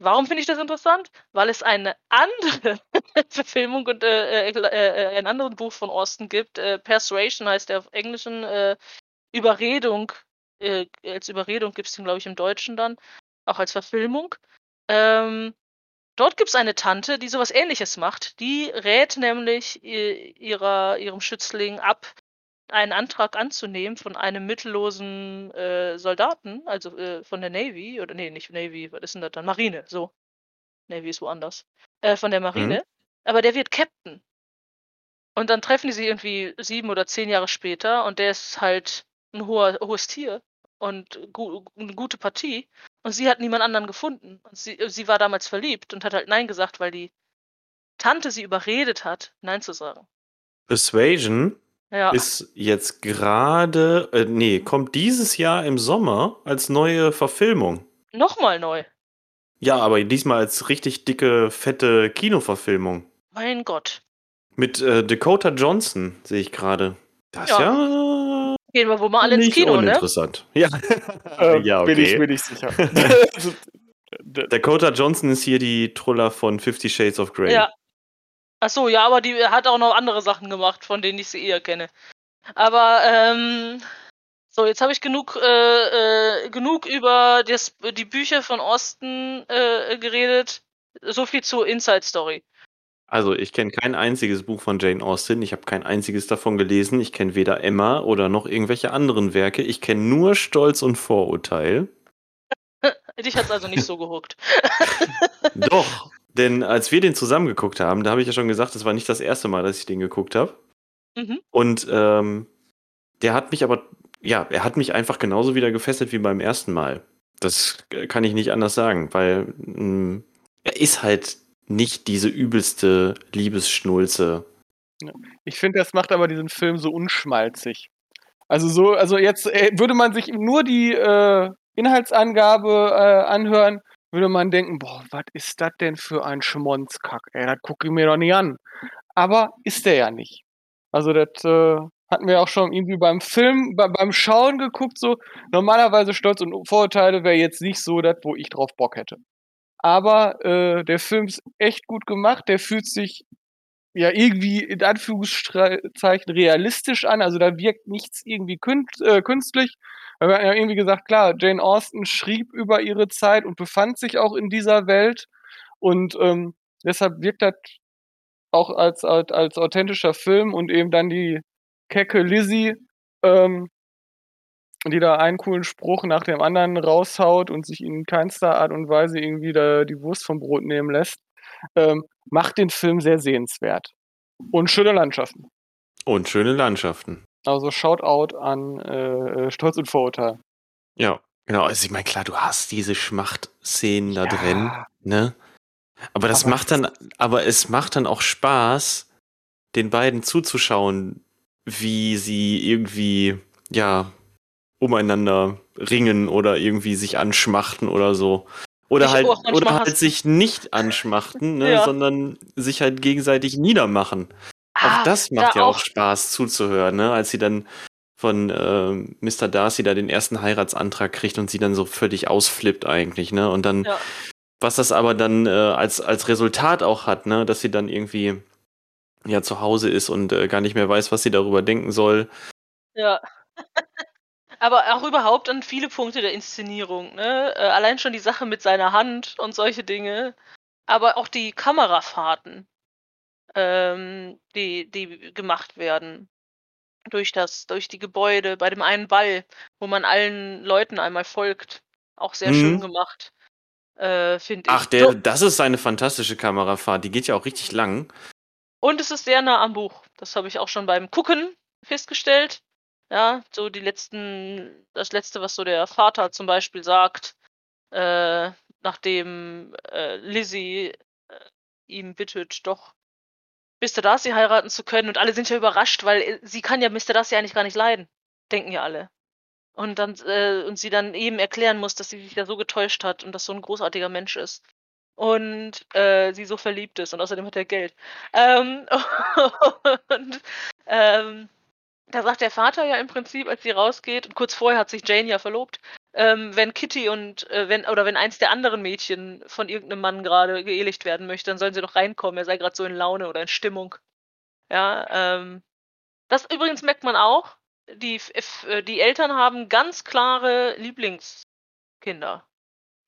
Warum finde ich das interessant? Weil es eine andere Verfilmung und äh, äh, äh, ein anderes Buch von Austin gibt. Äh, Persuasion heißt der auf Englischen. Äh, Überredung. Äh, als Überredung gibt es den, glaube ich, im Deutschen dann. Auch als Verfilmung. Ähm, dort gibt es eine Tante, die sowas ähnliches macht. Die rät nämlich äh, ihrer, ihrem Schützling ab, einen Antrag anzunehmen von einem mittellosen äh, Soldaten, also äh, von der Navy, oder nee, nicht Navy, was ist denn das dann? Marine, so. Navy ist woanders. Äh, von der Marine. Aber der wird Captain. Und dann treffen die sich irgendwie sieben oder zehn Jahre später und der ist halt ein hoher, hohes Tier und gu eine gute Partie. Und sie hat niemand anderen gefunden. Und sie, sie war damals verliebt und hat halt Nein gesagt, weil die Tante sie überredet hat, Nein zu sagen. Persuasion Ja. ist jetzt gerade, äh, nee, kommt dieses Jahr im Sommer als neue Verfilmung. Nochmal neu. Ja, aber diesmal als richtig dicke, fette Kinoverfilmung. Mein Gott. Mit äh, Dakota Johnson sehe ich gerade. Das ist Ja. ja, Gehen wir wohl mal alle ins Kino, ne? uninteressant. Ja, Äh, ja, Bin ich okay. mir nicht sicher. Dakota Johnson ist hier die Truller von Fifty Shades of Grey. Ja. Ach so, ja, aber die hat auch noch andere Sachen gemacht, von denen ich sie eher kenne. Aber, ähm, so, jetzt habe ich genug, äh, äh, genug über das, die Bücher von Osten äh, geredet. So viel zur Inside Story. Also ich kenne kein einziges Buch von Jane Austen. Ich habe kein einziges davon gelesen. Ich kenne weder Emma oder noch irgendwelche anderen Werke. Ich kenne nur Stolz und Vorurteil. Dich hat's also nicht so gehuckt. Doch, denn als wir den zusammen geguckt haben, da habe ich ja schon gesagt, das war nicht das erste Mal, dass ich den geguckt habe. Mhm. Und ähm, der hat mich aber, ja, er hat mich einfach genauso wieder gefesselt wie beim ersten Mal. Das kann ich nicht anders sagen, weil mh, er ist halt nicht diese übelste Liebesschnulze. Ich finde, das macht aber diesen Film so unschmalzig. Also so, also jetzt äh, würde man sich nur die äh, Inhaltsangabe äh, anhören, würde man denken, boah, was ist das denn für ein Schmonzkack? Ey, das gucke ich mir doch nicht an. Aber ist der ja nicht. Also das äh, hatten wir auch schon irgendwie beim Film, bei, beim Schauen geguckt, so normalerweise Stolz und Vorurteile wäre jetzt nicht so das, wo ich drauf Bock hätte. Aber äh, der Film ist echt gut gemacht, der fühlt sich ja irgendwie in Anführungszeichen realistisch an. Also da wirkt nichts irgendwie künst, künstlich. Wir haben ja irgendwie gesagt, klar, Jane Austen schrieb über ihre Zeit und befand sich auch in dieser Welt. Und ähm, deshalb wirkt das auch als, als, als authentischer Film und eben dann die kecke Lizzie, ähm, die da einen coolen Spruch nach dem anderen raushaut und sich in keinster Art und Weise irgendwie da die Wurst vom Brot nehmen lässt, ähm, macht den Film sehr sehenswert. Und schöne Landschaften. Und schöne Landschaften. Also Shoutout an äh, Stolz und Vorurteil. Ja, genau. Also ich meine, klar, du hast diese Schmachtszenen da drin, ne? Aber das Aber macht dann, aber es macht dann auch Spaß, den beiden zuzuschauen, wie sie irgendwie, ja, umeinander ringen oder irgendwie sich anschmachten oder so. Oder Ich halt, oder halt sich nicht anschmachten, ne, Ja. sondern sich halt gegenseitig niedermachen. Ah, auch das macht da ja auch Spaß zuzuhören, ne? Als sie dann von ähm, Mr. Darcy da den ersten Heiratsantrag kriegt und sie dann so völlig ausflippt eigentlich, ne? Und dann, Ja. was das aber dann äh, als, als Resultat auch hat, ne? Dass sie dann irgendwie ja zu Hause ist und äh, gar nicht mehr weiß, was sie darüber denken soll. Ja. Aber auch überhaupt an viele Punkte der Inszenierung, ne? Äh, allein schon die Sache mit seiner Hand und solche Dinge. Aber auch die Kamerafahrten, ähm, die, die gemacht werden. Durch das, durch die Gebäude, bei dem einen Ball, wo man allen Leuten einmal folgt. Auch sehr schön Mhm. gemacht. Äh, finde ich. Ach, der, das ist eine fantastische Kamerafahrt. Die geht ja auch richtig lang. Und es ist sehr nah am Buch. Das habe ich auch schon beim Gucken festgestellt. Ja, so die letzten, das letzte, was so der Vater zum Beispiel sagt, äh, nachdem äh, Lizzie äh, ihm bittet, doch Mr. Darcy heiraten zu können. Und alle sind ja überrascht, weil äh, sie kann ja Mr. Darcy eigentlich gar nicht leiden. Denken ja alle. Und dann, äh, und sie dann eben erklären muss, dass sie sich da so getäuscht hat und dass so ein großartiger Mensch ist. Und äh, sie so verliebt ist und außerdem hat er Geld. Ähm, und ähm, da sagt der Vater ja im Prinzip, als sie rausgeht, und kurz vorher hat sich Jane ja verlobt, ähm, wenn Kitty und äh, wenn oder wenn eins der anderen Mädchen von irgendeinem Mann gerade geehelicht werden möchte, dann sollen sie doch reinkommen. Er sei gerade so in Laune oder in Stimmung. Ja, ähm, das übrigens merkt man auch. Die, äh, die Eltern haben ganz klare Lieblingskinder.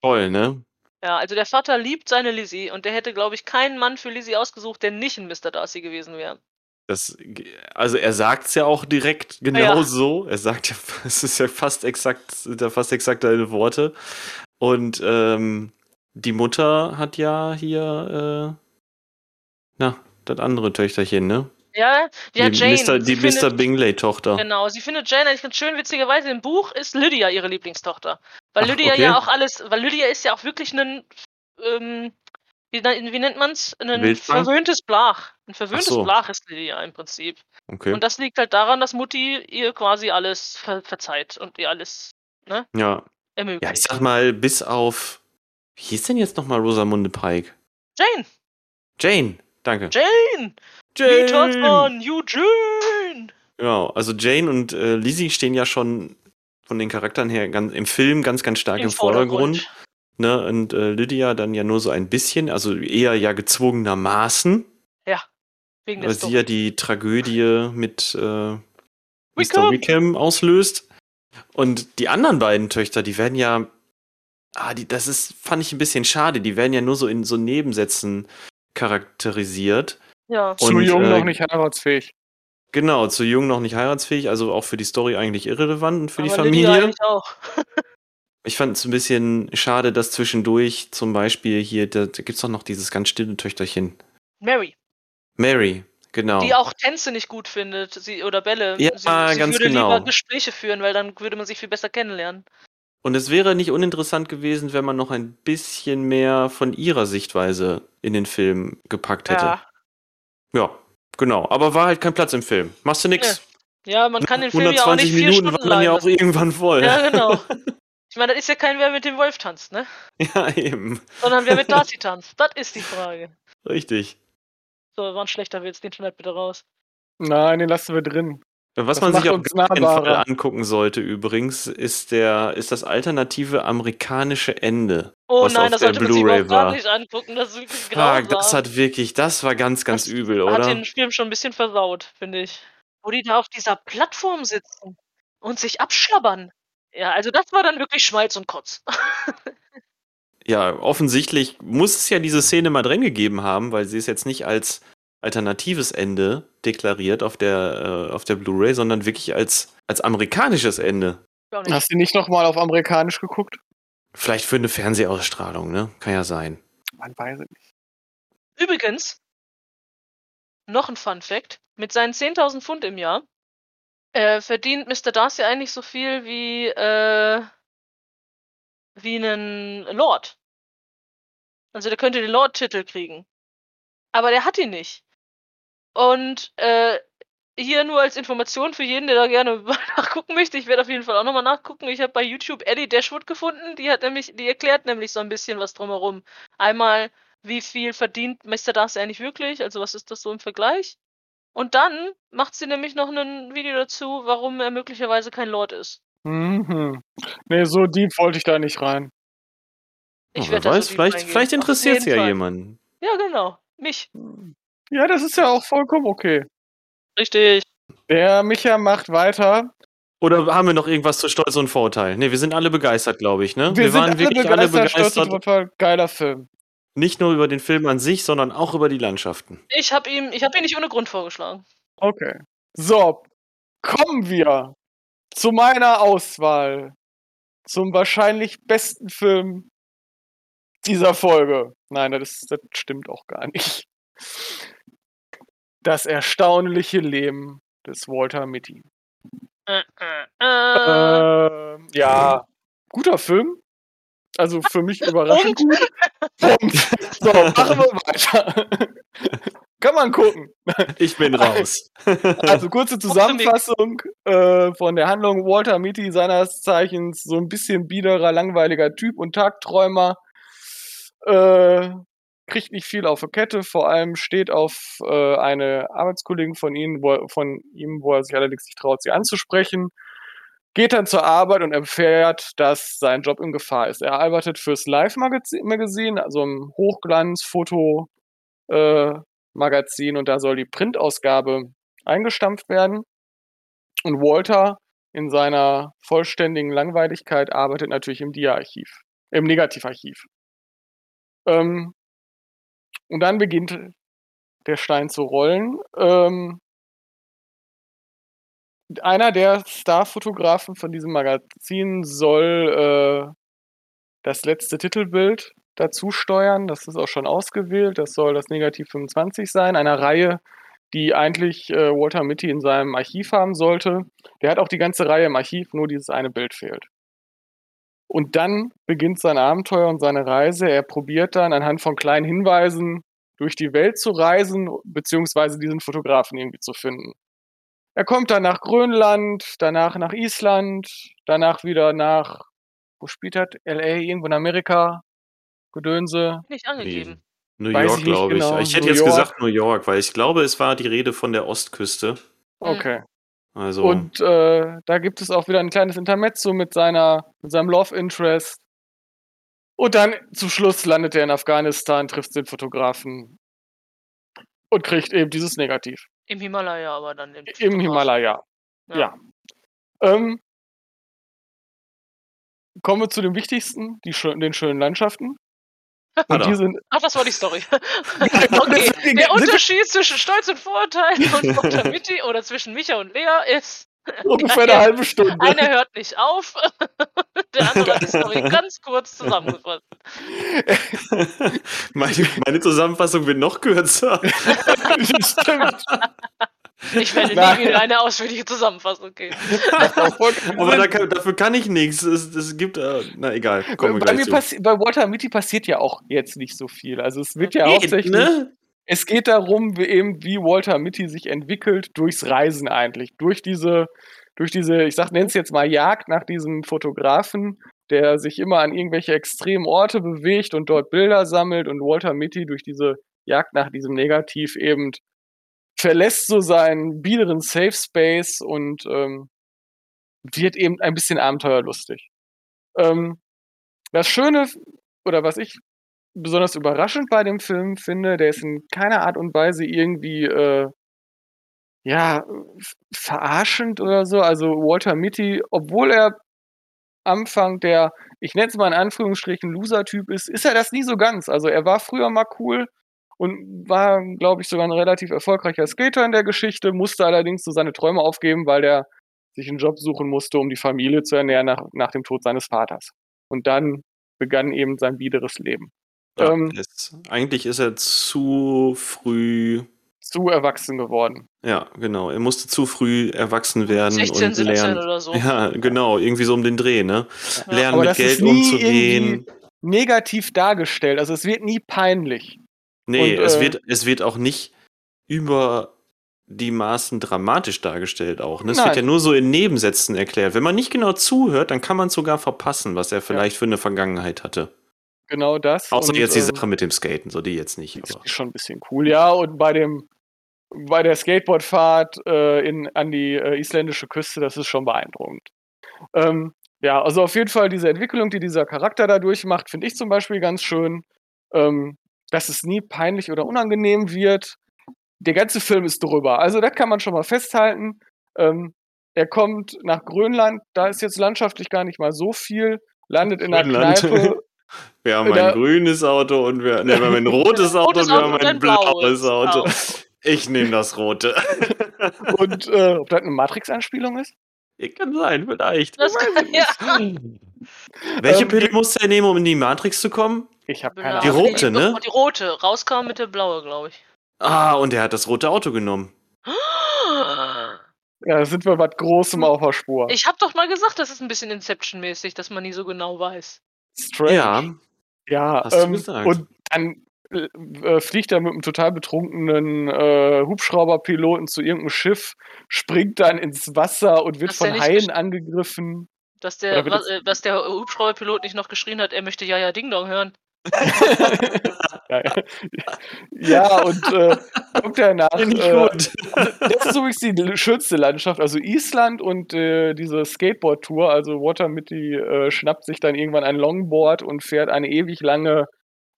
Toll, ne? Ja, also der Vater liebt seine Lizzie und der hätte, glaube ich, keinen Mann für Lizzie ausgesucht, der nicht ein Mr. Darcy gewesen wäre. Das, also er sagt es ja auch direkt genau Ja. so. Er sagt ja, es ist ja fast exakt, sind ja fast exakt deine Worte. Und ähm, die Mutter hat ja hier, äh, na, das andere Töchterchen, ne? Ja, die Jane. Mr., sie die Mr. Bingley-Tochter. genau, sie findet Jane eigentlich ganz schön witzigerweise. Im Buch ist Lydia ihre Lieblingstochter. Weil Ach, Lydia okay. ja auch alles, weil Lydia ist ja auch wirklich ein, ähm, wie, wie nennt man's? Ein Wildfang? verwöhntes Blach. Ein verwöhntes so. Blach ist Lydia im Prinzip. Okay. Und das liegt halt daran, dass Mutti ihr quasi alles ver verzeiht und ihr alles ja. ermöglicht. ja, ich sag mal, bis auf, wie hieß denn jetzt nochmal Rosamunde Pike? Jane! Jane, danke. Jane! Jane! von Eugene! Genau, also Jane und äh, Lizzie stehen ja schon von den Charakteren her ganz, im Film ganz, ganz stark im, Vordergrund. Ne? Und äh, Lydia dann ja nur so ein bisschen, also eher ja gezwungenermaßen, Wegen weil sie ja die Tragödie mit äh, Mr. Wickham. Wickham auslöst. Und die anderen beiden Töchter, die werden ja, ah, die, das ist, fand ich ein bisschen schade, die werden ja nur so in so Nebensätzen charakterisiert. Ja. Zu Und, jung äh, noch nicht heiratsfähig. Genau, zu jung noch nicht heiratsfähig, also auch für die Story eigentlich irrelevant und für die Aber Lydia Familie. eigentlich auch. Ich fand es ein bisschen schade, dass zwischendurch zum Beispiel hier, da, da gibt es doch noch dieses ganz stille Töchterchen. Mary, Mary, genau. die auch Tänze nicht gut findet, sie oder Bälle. Ja, sie, sie ganz würde genau. lieber Gespräche führen, weil dann würde man sich viel besser kennenlernen. Und es wäre nicht uninteressant gewesen, wenn man noch ein bisschen mehr von ihrer Sichtweise in den Film gepackt hätte. Ja, Ja. genau. Aber war halt kein Platz im Film. Machst du nix. Ja, man kann den Film ja auch 120 nicht vier Minuten Stunden waren ja auch irgendwann voll. Ja, genau. Ich meine, das ist ja kein Wer mit dem Wolf tanzt, ne? ja eben. Sondern wer mit Darcy tanzt. Das ist die Frage. Richtig. So, war ein schlechter Witz, den schneid bitte raus. Nein, den lassen wir drin. Was Das man sich auf keinen Fall angucken sollte übrigens, ist der, ist das alternative amerikanische Ende. Oh was nein, auf das der sollte man sich überhaupt gar war. nicht angucken. Das ist wirklich Fuck, grausam. das hat wirklich, das war ganz, ganz Das übel, Hat oder? den Film schon ein bisschen versaut, finde ich. Wo die da auf dieser Plattform sitzen und sich abschlabbern. Ja, also das war dann wirklich Schmalz und Kotz. Ja, offensichtlich muss es ja diese Szene mal drin gegeben haben, weil sie ist jetzt nicht als alternatives Ende deklariert auf der, äh, auf der Blu-ray, sondern wirklich als, als amerikanisches Ende. Hast du nicht nochmal auf amerikanisch geguckt? Vielleicht für eine Fernsehausstrahlung, ne? Kann ja sein. Man weiß es nicht. Übrigens, noch ein Fun Fact: Mit seinen 10.000 Pfund im Jahr äh, verdient Mr. Darcy eigentlich so viel wie, äh, wie einen Lord. Also der könnte den Lord-Titel kriegen. Aber der hat ihn nicht. Und äh, hier nur als Information für jeden, der da gerne mal nachgucken möchte. Ich werde auf jeden Fall auch nochmal nachgucken. Ich habe bei YouTube Ellie Dashwood gefunden. Die hat nämlich, die erklärt nämlich so ein bisschen was drumherum. Einmal, wie viel verdient Mr. Darcy eigentlich wirklich? Also was ist das so im Vergleich? Und dann macht sie nämlich noch ein Video dazu, warum er möglicherweise kein Lord ist. Mhm. Nee, so deep wollte ich da nicht rein. Ich Oh, wer werd da so weiß, deep vielleicht, vielleicht interessiert es jeden ja Fall. jemanden. Ja, genau. Mich. Ja, das ist ja auch vollkommen okay. Richtig. Der Micha macht weiter. Oder haben wir noch irgendwas zu Stolz und Vorurteil? Ne, wir sind alle begeistert, glaube ich, ne? Wir, sind waren alle wirklich begeistert, alle stolz und begeistert. Vorteil. Geiler Film. Nicht nur über den Film an sich, sondern auch über die Landschaften. Ich habe ihm, ich habe ihn nicht ohne Grund vorgeschlagen. Okay. So, kommen wir zu meiner Auswahl. Zum wahrscheinlich besten Film dieser Folge. Nein, das, das stimmt auch gar nicht. Das erstaunliche Leben des Walter Mitty. Äh, äh, äh. Ähm, ja, guter Film. Also für mich überraschend gut. Punkt. So, machen wir weiter. Kann man gucken. Ich bin raus. Also kurze Zusammenfassung äh, von der Handlung. Walter Mitty, seines Zeichens so ein bisschen biederer, langweiliger Typ und Tagträumer. Äh, kriegt nicht viel auf der Kette, vor allem steht auf äh, eine Arbeitskollegin von, ihnen, wo, von ihm, wo er sich allerdings nicht traut, sie anzusprechen. Geht dann zur Arbeit und erfährt, dass sein Job in Gefahr ist. Er arbeitet fürs Live-Magazin, also ein Hochglanz-Foto äh, Magazin und da soll die Printausgabe eingestampft werden. Und Walter in seiner vollständigen Langweiligkeit arbeitet natürlich im Dia-Archiv, im Negativarchiv. Ähm, und dann beginnt der Stein zu rollen. Ähm, einer der Starfotografen von diesem Magazin soll äh, das letzte Titelbild dazu steuern. Das ist auch schon ausgewählt. Das soll das Negativ 25 sein, einer Reihe, die eigentlich äh, Walter Mitty in seinem Archiv haben sollte. Der hat auch die ganze Reihe im Archiv, nur dieses eine Bild fehlt. Und dann beginnt sein Abenteuer und seine Reise. Er probiert dann anhand von kleinen Hinweisen durch die Welt zu reisen, beziehungsweise diesen Fotografen irgendwie zu finden. Er kommt dann nach Grönland, danach nach Island, danach wieder nach, wo spielt er? L.A., irgendwo in Amerika, Gedönse. Nicht angegeben. New Weiß York, glaube ich. genau. Ich hätte New jetzt York. gesagt New York, weil ich glaube, es war die Rede von der Ostküste. Okay. Also, Und äh, da gibt es auch wieder ein kleines Intermezzo mit seiner, mit seinem Love Interest. Und dann zum Schluss landet er in Afghanistan, trifft den Fotografen und kriegt eben dieses Negativ. Im Himalaya, aber dann Im Fotografen. Himalaya. Ja. Ja. Ähm, kommen wir zu dem Wichtigsten, die schön, den schönen Landschaften. Und die sind Ach, das war die Story. Okay, der Unterschied zwischen Stolz und Vorurteil und Walter Mitty oder zwischen Micha und Lea ist, ungefähr eine halbe Stunde. einer hört nicht auf, der andere hat die Story ganz kurz zusammengefasst. meine, meine Zusammenfassung wird noch kürzer. das stimmt. Ich werde Nein. nie wieder eine ausführliche Zusammenfassung geben. Aber da kann, dafür kann ich nichts. Es, es gibt, äh, na egal, kommen wir bei, gleich mir zu. bei Walter Mitty passiert ja auch jetzt nicht so viel. Also es wird ja Geht, hauptsächlich. ne? Es geht darum, wie eben, wie Walter Mitty sich entwickelt durchs Reisen eigentlich. Durch diese, durch diese, ich sag, nenn's es jetzt mal Jagd nach diesem Fotografen, der sich immer an irgendwelche extremen Orte bewegt und dort Bilder sammelt und Walter Mitty durch diese Jagd nach diesem Negativ eben verlässt so seinen biederen Safe Space und ähm, wird eben ein bisschen abenteuerlustig. Ähm, das Schöne oder was ich besonders überraschend bei dem Film finde, der ist in keiner Art und Weise irgendwie äh, ja verarschend oder so. Also Walter Mitty, obwohl er Anfang der, ich nenne es mal in Anführungsstrichen, Loser-Typ ist, ist er das nie so ganz. Also er war früher mal cool und war, glaube ich, sogar ein relativ erfolgreicher Skater in der Geschichte, musste allerdings so seine Träume aufgeben, weil der sich einen Job suchen musste, um die Familie zu ernähren nach, nach dem Tod seines Vaters. Und dann begann eben sein biederes Leben. Ja, Ähm, ist, eigentlich ist er zu früh. zu erwachsen geworden. Ja, genau. Er musste zu früh erwachsen werden 16, und 17 lernen. oder so. Ja, genau, irgendwie so um den Dreh, ne? Ja. Lernen Aber mit das Geld ist nie umzugehen. irgendwie negativ dargestellt. Also es wird nie peinlich. Nee, Und, es, äh, wird, es wird auch nicht über die Maßen dramatisch dargestellt auch. Ne? Es Nein. wird ja nur so in Nebensätzen erklärt. Wenn man nicht genau zuhört, dann kann man es sogar verpassen, was er vielleicht für eine Vergangenheit hatte. Genau das. Außer Und, jetzt die ähm, Sache mit dem Skaten, so die jetzt nicht. Das Aber. ist schon ein bisschen cool, ja. Und bei dem, bei der Skateboardfahrt äh, in, an die äh, isländische Küste, das ist schon beeindruckend. Ähm, ja, also auf jeden Fall diese Entwicklung, die dieser Charakter da durchmacht, finde ich zum Beispiel ganz schön. Ähm, dass es nie peinlich oder unangenehm wird. Der ganze Film ist drüber. Also das kann man schon mal festhalten. Ähm, er kommt nach Grönland, da ist jetzt landschaftlich gar nicht mal so viel, landet in einer Grönland. Kneipe. Wir haben ein grünes Auto und wir, nee, wir haben ein rotes Auto Rotes und wir haben ein blaues. Auto. Genau. Ich nehme das rote. und äh, ob das eine Matrix-Anspielung ist? Kann sein, vielleicht. Das kann- nicht. Welche Ähm, Pille die- musste er nehmen, um in die Matrix zu kommen? Ich habe keine Die Ahnung. rote, ne? Die rote. Rauskam mit der blaue, glaube ich. Ah, und er hat das rote Auto genommen. Ja, da sind wir was Großem auf der Spur. Ich habe doch mal gesagt, das ist ein bisschen Inception-mäßig, dass man nie so genau weiß. Strange. Ja, ja hast du ähm, gesagt. und dann äh, äh, fliegt er mit einem total betrunkenen äh, Hubschrauberpiloten zu irgendeinem Schiff, springt dann ins Wasser und wird Dass von Haien angegriffen. Dass der, was, äh, dass der Hubschrauberpilot nicht noch geschrien hat, er möchte ja ja Ding Dong hören. ja, und äh, kommt nach. Finde ich Äh, das ist übrigens die schönste Landschaft. Also Island und äh, diese Skateboard-Tour. Also Water Mitty äh, schnappt sich dann irgendwann ein Longboard und fährt eine ewig lange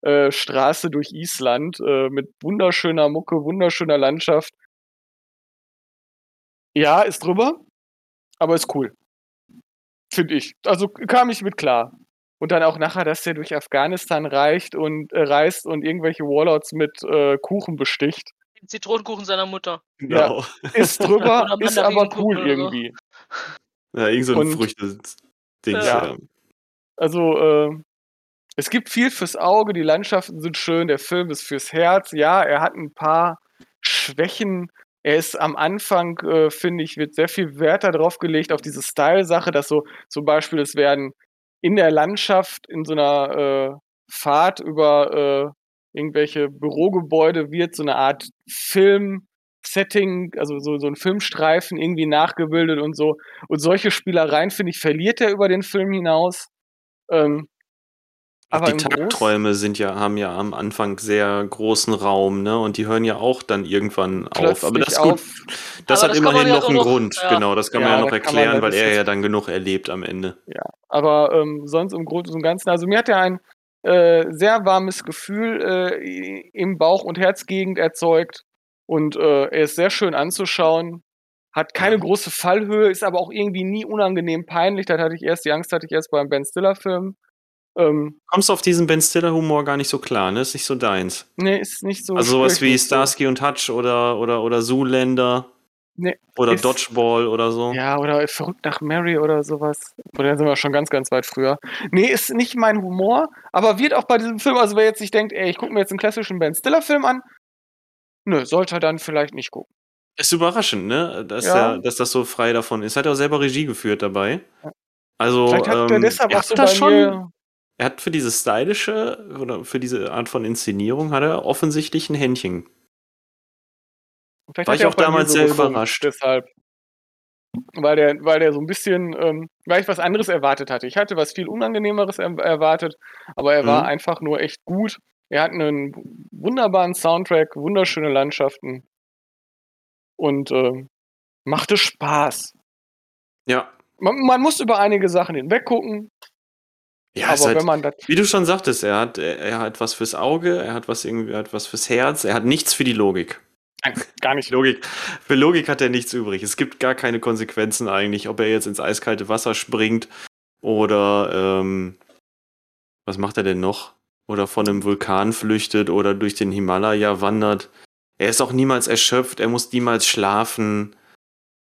äh, Straße durch Island äh, mit wunderschöner Mucke, wunderschöner Landschaft. Ja, ist drüber, aber ist cool. Finde ich. Also kam ich mit klar. Und dann auch nachher, dass der durch Afghanistan reicht und äh, reist und irgendwelche Warlords mit äh, Kuchen besticht. Den Zitronenkuchen seiner Mutter. Genau. Ist drüber, ist aber cool irgendwie. Ja, irgend so ein Früchte-Ding. Ja. Ja. Also, äh, es gibt viel fürs Auge, die Landschaften sind schön, der Film ist fürs Herz. Ja, er hat ein paar Schwächen. Er ist am Anfang, äh, finde ich, wird sehr viel Wert darauf gelegt, auf diese Style-Sache, dass so zum Beispiel es werden in der Landschaft, in so einer äh, Fahrt über äh, irgendwelche Bürogebäude wird so eine Art Film-Setting, also so, so ein Filmstreifen irgendwie nachgebildet und so. Und solche Spielereien, finde ich, verliert er über den Film hinaus. Ähm, aber die Groß- Tagträume sind ja, haben ja am Anfang sehr großen Raum, ne? Und die hören ja auch dann irgendwann auf. Aber plötzlich das ist gut. Das Aber hat das immerhin ja noch einen noch- Grund. ja. Genau, das kann man Ja, ja noch erklären, weil er ja dann genug erlebt am Ende. Aber ähm, sonst im Großen und Ganzen, also mir hat er ein äh, sehr warmes Gefühl äh, im Bauch- und Herzgegend erzeugt. Und äh, er ist sehr schön anzuschauen. Hat keine Ja. große Fallhöhe, ist aber auch irgendwie nie unangenehm peinlich. Das hatte ich erst, die Angst hatte ich erst beim Ben Stiller-Film. Ähm, Kommst auf diesen Ben Stiller-Humor gar nicht so klar, ne? Ist nicht so deins. nee, ist nicht so. Also sowas wie nicht so. Starsky und Hutch oder, oder, oder Zoolander. Nee, Oder ist- Dodgeball oder so. Ja, oder verrückt nach Mary oder sowas. Oder dann sind wir schon ganz, ganz weit früher. Nee, ist nicht mein Humor, aber wird auch bei diesem Film, also wer jetzt sich denkt, ey, ich gucke mir jetzt einen klassischen Ben Stiller-Film an, nö, sollte er dann vielleicht nicht gucken. Ist überraschend, ne? Dass, Ja. der, dass das so frei davon ist. Hat er auch selber Regie geführt dabei. Also, Vielleicht hat er ähm, deshalb er auch hat so das bei schon, mir. Er hat für diese stylische oder für diese Art von Inszenierung hat er offensichtlich ein Händchen. Vielleicht war ich auch mir damals so sehr überrascht. Deshalb. Weil der, weil der so ein bisschen, ähm, weil ich was anderes erwartet hatte. Ich hatte was viel Unangenehmeres er erwartet, aber er war Mhm. einfach nur echt gut. Er hat einen wunderbaren Soundtrack, wunderschöne Landschaften. und äh, machte Spaß. Ja. Man, man muss über einige Sachen hinweggucken, Ja, aber halt, wenn man das. wie du schon sagtest, er hat, er, er hat was fürs Auge, er hat was irgendwie, er hat was fürs Herz, er hat nichts für die Logik. Nein, gar nicht. Logik. Für Logik hat er nichts übrig. Es gibt gar keine Konsequenzen eigentlich, ob er jetzt ins eiskalte Wasser springt oder ähm, was macht er denn noch? Oder von einem Vulkan flüchtet oder durch den Himalaya wandert. Er ist auch niemals erschöpft, er muss niemals schlafen.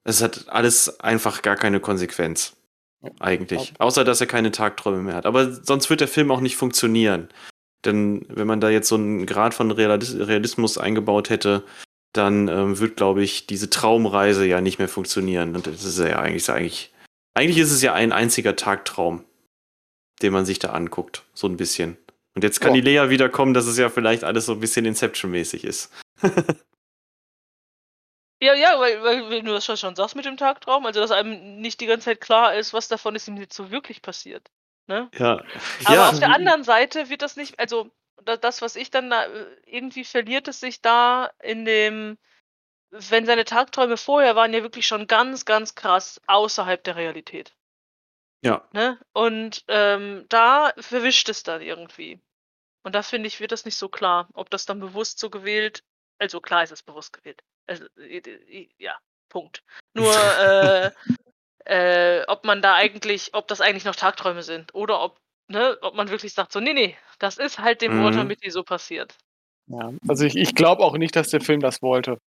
Es hat alles einfach gar keine Konsequenz. Eigentlich. Außer, dass er keine Tagträume mehr hat. Aber sonst wird der Film auch nicht funktionieren. Denn wenn man da jetzt so einen Grad von Realis- Realismus eingebaut hätte, dann ähm, wird, glaube ich, diese Traumreise ja nicht mehr funktionieren. Und das ist ja eigentlich, eigentlich, eigentlich ist es ja ein einziger Tagtraum, den man sich da anguckt. So ein bisschen. Und jetzt kann Ja. die Lea wieder kommen, dass es ja vielleicht alles so ein bisschen Inception-mäßig ist. Ja, ja, weil, weil wenn du das schon- sagst mit dem Tagtraum, also dass einem nicht die ganze Zeit klar ist, was davon ist ihm jetzt so wirklich passiert. Ne? Ja. Aber ja. auf der anderen Seite wird das nicht, also da- das, was ich dann da, äh, irgendwie verliert es sich da in dem, wenn seine Tagträume vorher waren ja wirklich schon ganz, ganz krass außerhalb der Realität. Ja. Ne? Und ähm, da verwischt es dann irgendwie. Und da finde ich, wird das nicht so klar, ob das dann bewusst so gewählt, also klar ist es bewusst gewählt. Also, ja, Punkt. Nur, äh, äh, ob man da eigentlich, ob das eigentlich noch Tagträume sind oder ob, ne, ob man wirklich sagt, so, nee, nee, das ist halt dem Mhm. Walter Mitty so passiert. Ja, also ich, ich glaube auch nicht, dass der Film das wollte.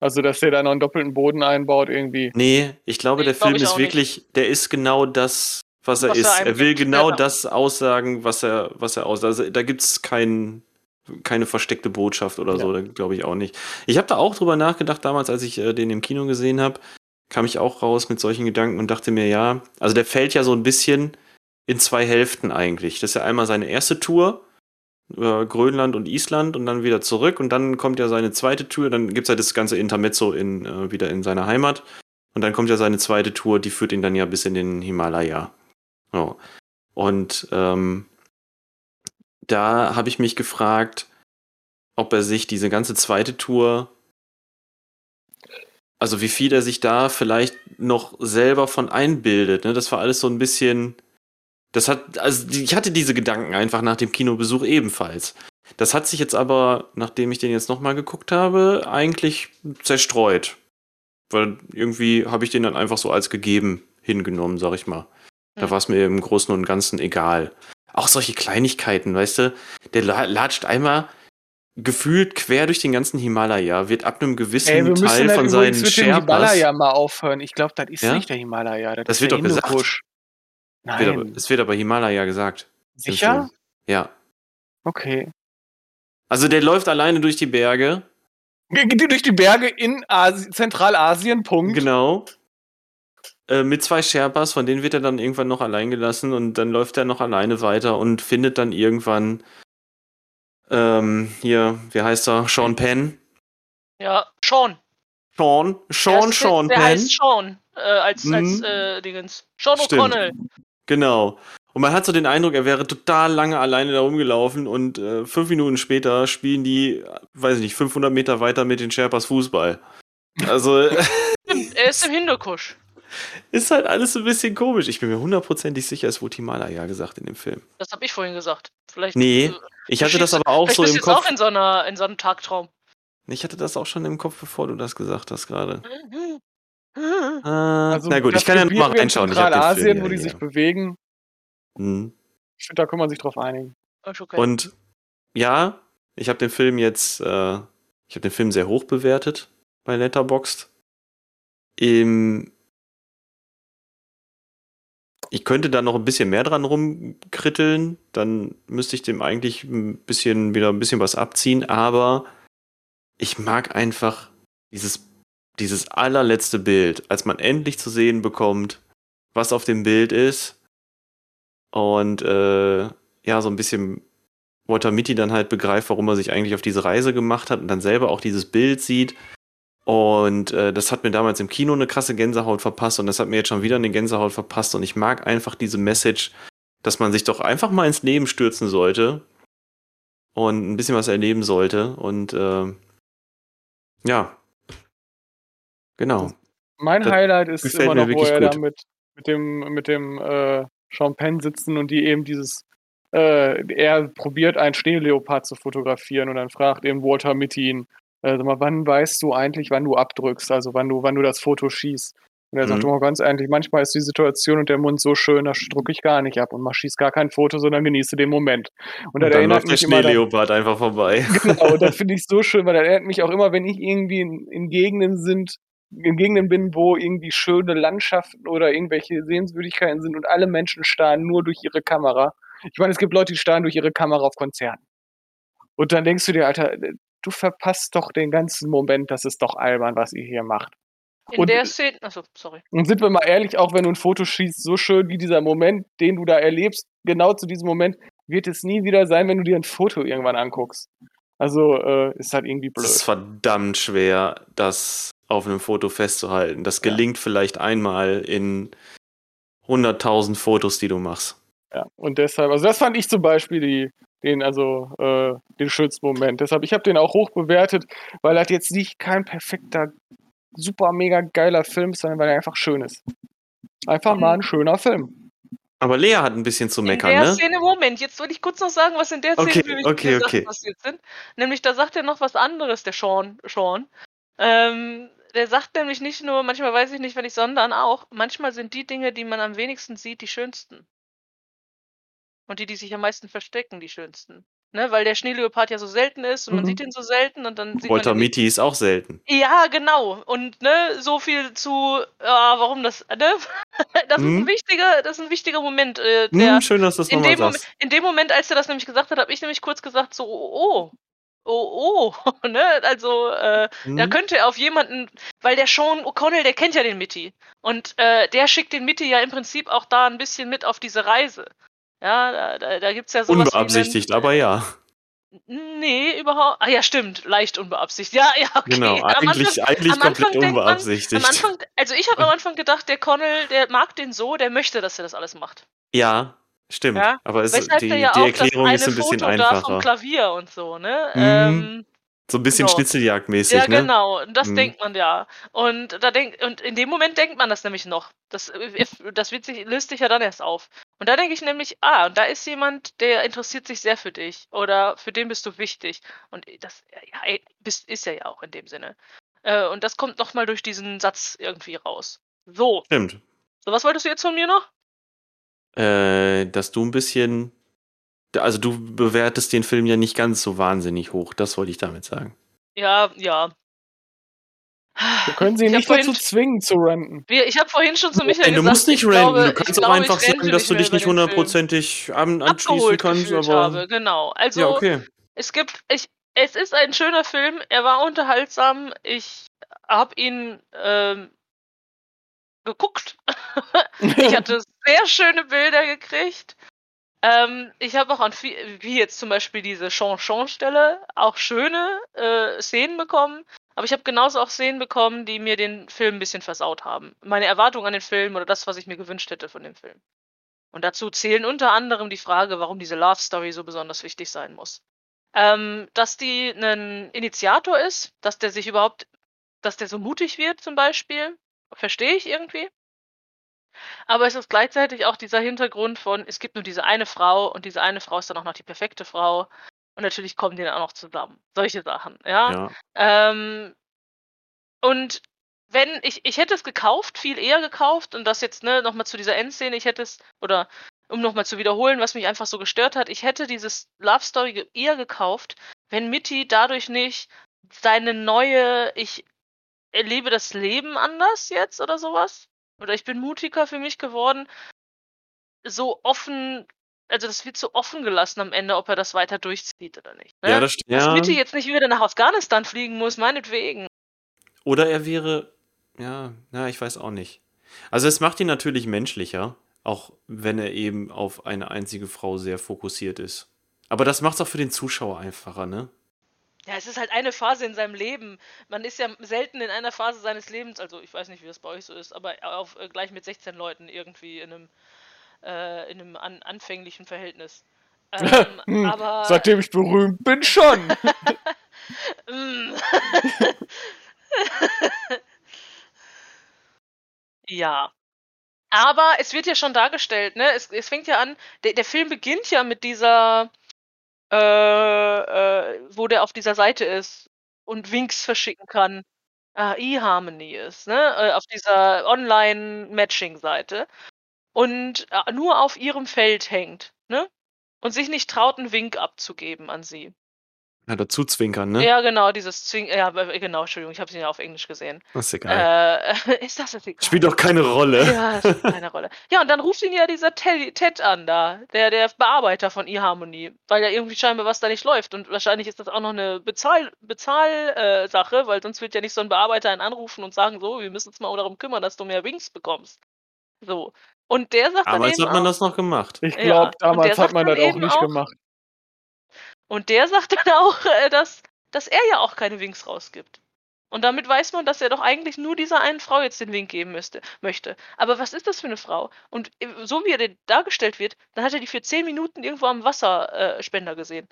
Also, dass der da noch einen doppelten Boden einbaut, irgendwie. Nee, ich glaube, Nee, der glaub Film ist auch nicht. wirklich, der ist genau das, was er Was er ist. Er will gibt, genau das aussagen, was er, was er aus. Also da gibt's kein, keine versteckte Botschaft oder Ja. so, glaube ich auch nicht. Ich habe da auch drüber nachgedacht damals, als ich äh, den im Kino gesehen habe, kam ich auch raus mit solchen Gedanken und dachte mir, ja, also der fällt ja so ein bisschen in zwei Hälften eigentlich. Das ist ja einmal seine erste Tour über Grönland und Island und dann wieder zurück und dann kommt ja seine zweite Tour, dann gibt's ja das ganze Intermezzo in, äh, wieder in seiner Heimat und dann kommt ja seine zweite Tour, die führt ihn dann ja bis in den Himalaya. Oh. Und ähm, da habe ich mich gefragt, ob er sich diese ganze zweite Tour, also wie viel er sich da vielleicht noch selber von einbildet. Ne? Das war alles so ein bisschen, das hat, also ich hatte diese Gedanken einfach nach dem Kinobesuch ebenfalls. Das hat sich jetzt aber, nachdem ich den jetzt nochmal geguckt habe, eigentlich zerstreut. Weil irgendwie habe ich den dann einfach so als gegeben hingenommen, sag ich mal. Da Hm. war es mir im Großen und Ganzen egal. Auch solche Kleinigkeiten, weißt du? Der la- latscht einmal gefühlt quer durch den ganzen Himalaya, wird ab einem gewissen Ey, wir Teil halt von seinen Sherpas. Himalaya mal aufhören. Ich glaube, das ist Ja? nicht der Himalaya. Das, Das wird doch gesagt. Hindukusch. Wird aber, Nein. es wird aber Himalaya gesagt. Sicher? Ja. Okay. Also der läuft alleine durch die Berge. Durch die Berge in Asi Zentralasien, Punkt. Genau. Äh, mit zwei Sherpas, von denen wird er dann irgendwann noch allein gelassen und dann läuft er noch alleine weiter und findet dann irgendwann ähm, hier, wie heißt er? Sean Penn. Ja, Sean. Sean, Der Sean, ist- Sean der Penn. heißt Sean, äh, als, als Mhm. äh, Dingens. Sean. O'Connell. Genau. Und man hat so den Eindruck, er wäre total lange alleine da rumgelaufen und äh, fünf Minuten später spielen die, weiß ich nicht, 500 Meter weiter mit den Sherpas Fußball. Also er ist im Hindukusch. Ist halt alles ein bisschen komisch. Ich bin mir hundertprozentig sicher, es wurde Himalaya gesagt in dem Film. Das habe ich vorhin gesagt. Vielleicht. Nee, äh, Ich du hatte das aber auch so im du Kopf. auch in so, einer, in so einem Tagtraum. Ich hatte das auch schon im Kopf, bevor du das gesagt hast gerade. Mhm. Ah, Also na gut, ich kann ja noch mal Gebirge in reinschauen. Zentralasien, Film wo ja die hier. sich bewegen. Mhm. Ich finde, da kann man sich drauf einigen. Okay. Und ja, ich habe den Film jetzt, äh, ich habe den Film sehr hoch bewertet bei Letterboxd. Im ich könnte da noch ein bisschen mehr dran rumkritteln, dann müsste ich dem eigentlich ein bisschen wieder ein bisschen was abziehen, aber ich mag einfach dieses dieses allerletzte Bild, als man endlich zu sehen bekommt, was auf dem Bild ist. Und äh, ja, so ein bisschen Walter Mitty dann halt begreift, warum er sich eigentlich auf diese Reise gemacht hat und dann selber auch dieses Bild sieht. Und äh, das hat mir damals im Kino eine krasse Gänsehaut verpasst und das hat mir jetzt schon wieder eine Gänsehaut verpasst. Und ich mag einfach diese Message, dass man sich doch einfach mal ins Leben stürzen sollte und ein bisschen was erleben sollte. Und äh, ja, Genau. Mein Das Highlight ist immer noch, wo er da gut. mit, mit dem, mit dem äh, Sean Penn sitzen und die eben dieses, äh, er probiert einen Schneeleopard zu fotografieren und dann fragt eben Walter Mitty ihn, sag mal, wann weißt du eigentlich, wann du abdrückst, also wann du, wann du das Foto schießt? Und er sagt Mhm. immer ganz ehrlich, manchmal ist die Situation und der Mund so schön, da drücke ich gar nicht ab und mach schieß gar kein Foto, sondern genieße den Moment. Und Und dann erinnert läuft der Schneeleopard einfach vorbei. Genau, und das finde ich so schön, weil das erinnert mich auch immer, wenn ich irgendwie in, in Gegenden sind, in Gegenden bin, wo irgendwie schöne Landschaften oder irgendwelche Sehenswürdigkeiten sind und alle Menschen starren nur durch ihre Kamera. Ich meine, es gibt Leute, die starren durch ihre Kamera auf Konzerten. Und dann denkst du dir, Alter, du verpasst doch den ganzen Moment, das ist doch albern, was ihr hier macht. In Und- der Szene. Achso, sorry. Und sind wir mal ehrlich, auch wenn du ein Foto schießt, so schön wie dieser Moment, den du da erlebst, genau zu diesem Moment, wird es nie wieder sein, wenn du dir ein Foto irgendwann anguckst. Also äh, ist halt irgendwie Es blöd. ist verdammt schwer, das auf einem Foto festzuhalten. Das Ja. gelingt vielleicht einmal in 100.000 Fotos, die du machst. Ja, und deshalb, also das fand ich zum Beispiel die, den, also äh, den schönsten Moment. Deshalb, ich habe den auch hoch bewertet, weil er jetzt nicht kein perfekter, super mega geiler Film ist, sondern weil er einfach schön ist. Einfach mal ein schöner Film. Aber Lea hat ein bisschen zu meckern, in der ne? Szene, Moment, jetzt will ich kurz noch sagen, was in der Szene Okay, für mich okay, okay. passiert sind. Nämlich, da sagt er noch was anderes, der Sean. Sean. Ähm, der sagt nämlich nicht nur, manchmal weiß ich nicht, wenn ich, sondern auch, manchmal sind die Dinge, die man am wenigsten sieht, die schönsten. Und die, die sich am meisten verstecken, die schönsten. Ne, weil der Schneeleopard ja so selten ist und man Mhm. sieht ihn so selten und dann sieht Mitty ist auch selten. Ja, genau. Und ne, so viel zu, ja, warum das, ne? Das ist Mhm. ein wichtiger, das ist ein wichtiger Moment. Äh, der, Hm, schön, dass du das in, nochmal dem Moment, sagst. in dem Moment, als er das nämlich gesagt hat, habe ich nämlich kurz gesagt, so, oh, oh, oh, ne? Also, äh, da könnte er auf jemanden, weil der Sean O'Connell, der kennt ja den Mitty. Und äh, der schickt den Mitty ja im Prinzip auch da ein bisschen mit auf diese Reise. Ja, da, da, gibt es ja sowas wie einen- Unbeabsichtigt, aber ja. Nee, überhaupt. Ah ja, stimmt, leicht unbeabsichtigt. Ja, ja, okay. Genau, eigentlich, Anfang- eigentlich komplett denkt man- unbeabsichtigt. Am Anfang, also ich habe am Anfang gedacht, der Connell, der mag den so, der möchte, dass er das alles macht. ja, stimmt. Ja, Aber es, die, ja die auch Erklärung ist ein bisschen Foto da vom einfacher. Klavier und so, ne? Mhm. Ähm, So ein bisschen Genau. Schnitzeljagdmäßig, ja, ne? genau. Und das Mhm. denkt man ja. Und da denkt, und in dem Moment denkt man das nämlich noch. Das, äh, das wird sich, löst sich ja dann erst auf. Und da denke ich nämlich, ah, und da ist jemand, der interessiert sich sehr für dich. Oder für den bist du wichtig. Und das ja, bist, ist er ja auch in dem Sinne. Äh, und das kommt nochmal durch diesen Satz irgendwie raus. So. Stimmt. So, was wolltest du jetzt von mir noch? Äh, dass du ein bisschen. Also du bewertest den Film ja nicht ganz so wahnsinnig hoch, das wollte ich damit sagen. Ja, ja. Wir können sie Ich nicht dazu zwingen zu ranten. Ich habe vorhin schon zu Michael Ey, du gesagt, musst nicht ich ranten, glaube, du kannst auch einfach sagen, dass du dich nicht hundertprozentig an, anschließen kannst, aber. habe, genau. Also ja, okay. es gibt, ich, es ist ein schöner Film, er war unterhaltsam, ich habe ihn ähm, geguckt, ich hatte sehr schöne Bilder gekriegt. Ähm, ich habe auch an viel, wie jetzt zum Beispiel diese Chanson-Stelle, auch schöne äh, Szenen bekommen. Aber ich habe genauso auch Szenen bekommen, die mir den Film ein bisschen versaut haben. Meine Erwartungen an den Film oder das, was ich mir gewünscht hätte von dem Film. Und dazu zählen unter anderem die Frage, warum diese Love Story so besonders wichtig sein muss. Ähm, dass die ein Initiator ist, dass der sich überhaupt, dass der so mutig wird zum Beispiel, verstehe ich irgendwie. Aber es ist gleichzeitig auch dieser Hintergrund von, es gibt nur diese eine Frau und diese eine Frau ist dann auch noch die perfekte Frau. Und natürlich kommen die dann auch noch zusammen. Solche Sachen, ja. Ja. Ähm, und wenn, ich, ich hätte es gekauft, viel eher gekauft, und das jetzt, ne, nochmal zu dieser Endszene, ich hätte es, oder um nochmal zu wiederholen, was mich einfach so gestört hat, ich hätte dieses Love Story eher gekauft, wenn Mitty dadurch nicht seine neue, ich erlebe das Leben anders jetzt oder sowas, oder ich bin mutiger für mich geworden, so offen, also das wird so offen gelassen am Ende, ob er das weiter durchzieht oder nicht. Ne? Ja, das stimmt. Dass Ja. Mitty jetzt nicht wieder nach Afghanistan fliegen muss, meinetwegen. Oder er wäre. Ja, na, ich weiß auch nicht. Also, es macht ihn natürlich menschlicher, auch wenn er eben auf eine einzige Frau sehr fokussiert ist. Aber das macht es auch für den Zuschauer einfacher, ne? Ja, es ist halt eine Phase in seinem Leben. Man ist ja selten in einer Phase seines Lebens, also ich weiß nicht, wie das bei euch so ist, aber auf, äh, gleich mit 16 Leuten irgendwie in einem, äh, in einem an, anfänglichen Verhältnis. Ähm, Hm, aber Seitdem ich berühmt bin, schon. Mm. Ja. Aber es wird ja schon dargestellt, ne? Es, es fängt ja an, der, der Film beginnt ja mit dieser, äh, äh, wo der auf dieser Seite ist und Winks verschicken kann. Ah, eHarmony ist, ne? Äh, auf dieser Online-Matching-Seite. Und äh, nur auf ihrem Feld hängt, ne? Und sich nicht traut, einen Wink abzugeben an sie. Ja, dazu zwinkern, ne? Ja, genau, dieses Zwing. Ja, genau, Entschuldigung, ich habe sie ja auf Englisch gesehen. Das ist egal. Äh, ist das jetzt egal? Spielt doch keine Rolle. Ja, das spielt keine Rolle. Ja, und dann ruft ihn ja dieser Ted, an da, der, der Bearbeiter von eHarmony, weil ja irgendwie scheinbar was da nicht läuft. Und wahrscheinlich ist das auch noch eine Bezahl, Bezahl äh, Sache, weil sonst wird ja nicht so ein Bearbeiter einen anrufen und sagen, so, wir müssen uns mal darum kümmern, dass du mehr Wings bekommst. So. Und der sagt dann Damals eben hat man auch, das noch gemacht. Ich Ja, glaube, der damals hat man das auch nicht auch- gemacht. Und der sagt dann auch, äh, dass, dass er ja auch keine Winks rausgibt. Und damit weiß man, dass er doch eigentlich nur dieser einen Frau jetzt den Wink geben müsste, möchte. Aber was ist das für eine Frau? Und äh, so wie er denn dargestellt wird, dann hat er die für 10 Minuten irgendwo am Wasserspender äh, gesehen.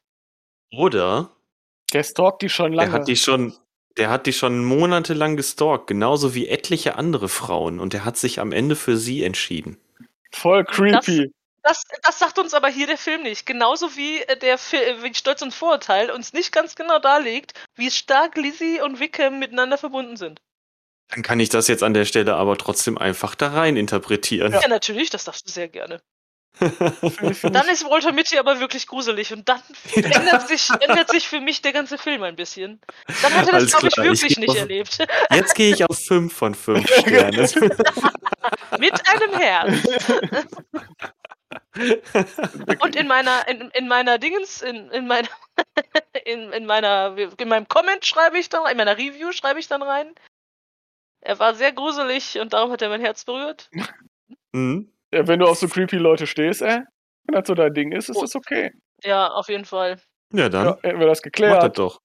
Oder Der stalkt die schon der lange. hat die schon, der hat die schon monatelang gestalkt, genauso wie etliche andere Frauen. Und der hat sich am Ende für sie entschieden. Voll creepy. Das, das sagt uns aber hier der Film nicht. Genauso wie äh, der Fi- äh, wie Stolz und Vorurteil uns nicht ganz genau darlegt, wie stark Lizzie und Wickham miteinander verbunden sind. Dann kann ich das jetzt an der Stelle aber trotzdem einfach da rein interpretieren. Ja, natürlich, das darfst du sehr gerne. Ich- Dann ist Walter Mitty aber wirklich gruselig und dann ändert sich, ändert sich für mich der ganze Film ein bisschen. Dann hat er das, glaube ich, ich wirklich geh nicht auf- erlebt. Jetzt gehe ich auf 5 von 5 Sternen. Mit einem Herz. Und in meiner, in, in meiner Dingens, in, in meiner, in, in meiner, in meinem Comment schreibe ich dann, rein, in meiner Review schreibe ich dann rein. Er war sehr gruselig und darum hat er mein Herz berührt. Hm? Ja, wenn du auf so creepy Leute stehst, ey, wenn das so dein Ding ist, ist Oh. das okay. Ja, auf jeden Fall. Ja, dann Ja, hätten wir das geklärt. doch.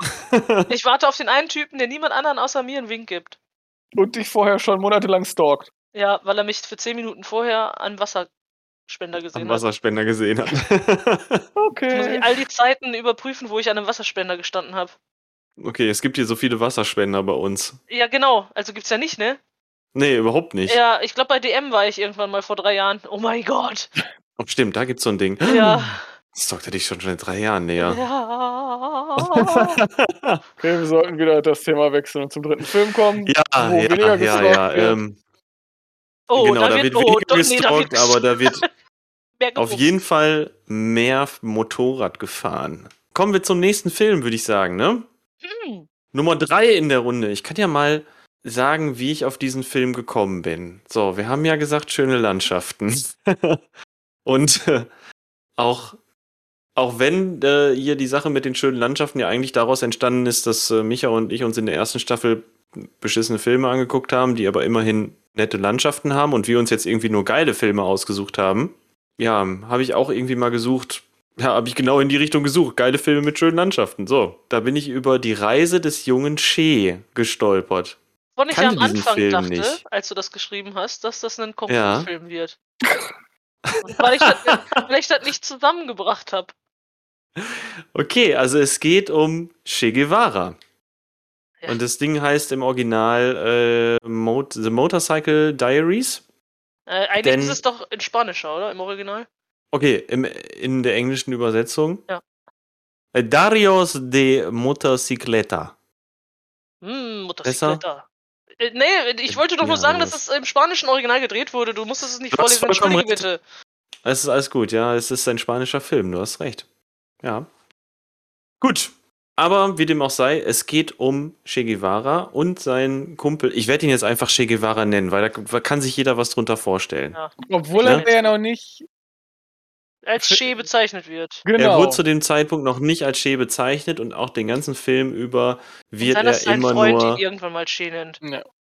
Ich warte auf den einen Typen, der niemand anderen außer mir einen Wink gibt. Und dich vorher schon monatelang stalkt. Ja, weil er mich für 10 Minuten vorher an Wasserspender gesehen Am hat. Wasserspender gesehen hat. Jetzt muss Okay. ich all die Zeiten überprüfen, wo ich an einem Wasserspender gestanden habe. okay, es gibt hier so viele Wasserspender bei uns. Ja, genau. Also gibt's ja nicht, ne? Nee, überhaupt nicht. Ja, ich glaube, bei DM war ich irgendwann mal vor drei Jahren. Oh mein Gott. Oh, stimmt, da gibt's so ein Ding. Ja. Das stalkte dich schon seit drei Jahren näher. Ja. Okay, wir sollten wieder das Thema wechseln und zum dritten Film kommen. Ja, wo ja, ja, ja. Ähm, Oh, genau, da, da wird, wird oh, weniger nee, gestalkt, wird aber da wird mehr auf jeden Fall mehr Motorrad gefahren. Kommen wir zum nächsten Film, würde ich sagen, ne? Hm. Nummer drei in der Runde. Ich kann ja mal sagen, wie ich auf diesen Film gekommen bin. So, wir haben ja gesagt, schöne Landschaften. Und äh, auch, auch wenn äh, hier die Sache mit den schönen Landschaften ja eigentlich daraus entstanden ist, dass äh, Micha und ich uns in der ersten Staffel beschissene Filme angeguckt haben, die aber immerhin nette Landschaften haben und wir uns jetzt irgendwie nur geile Filme ausgesucht haben. Ja, habe ich auch irgendwie mal gesucht, ja, habe ich genau in die Richtung gesucht. Geile Filme mit schönen Landschaften. So, da bin ich über die Reise des jungen Che gestolpert. Wovon ich ja am Anfang Film dachte, nicht. als du das geschrieben hast, dass das ein Ja. Kompromissfilm wird. Und weil ich das, weil ich das nicht zusammengebracht habe. Okay, also es geht um Che Guevara. Ja. Und das Ding heißt im Original äh, Mo The Motorcycle Diaries. Äh, eigentlich Denn- ist es doch in Spanischer, oder? Im Original? Okay, im, in der englischen Übersetzung. Ja. Äh, Darios de Motocicleta. Hm, Motocicleta. Äh, nee, ich wollte doch nur sagen, dass das- es im spanischen Original gedreht wurde. Du musstest es nicht Du vorlesen. Entschuldige bitte. Es ist alles gut, ja. Es ist ein spanischer Film, du hast recht. Ja. Gut. Aber wie dem auch sei, es geht um Che Guevara und seinen Kumpel. Ich werde ihn jetzt einfach Che Guevara nennen, weil da kann sich jeder was drunter vorstellen. Ja. Obwohl Ne? er ja noch nicht. Als Che bezeichnet wird. Er Genau. wurde zu dem Zeitpunkt noch nicht als Che bezeichnet und auch den ganzen Film über wird er ist sein immer Freund nur. ihn irgendwann mal Che nennt.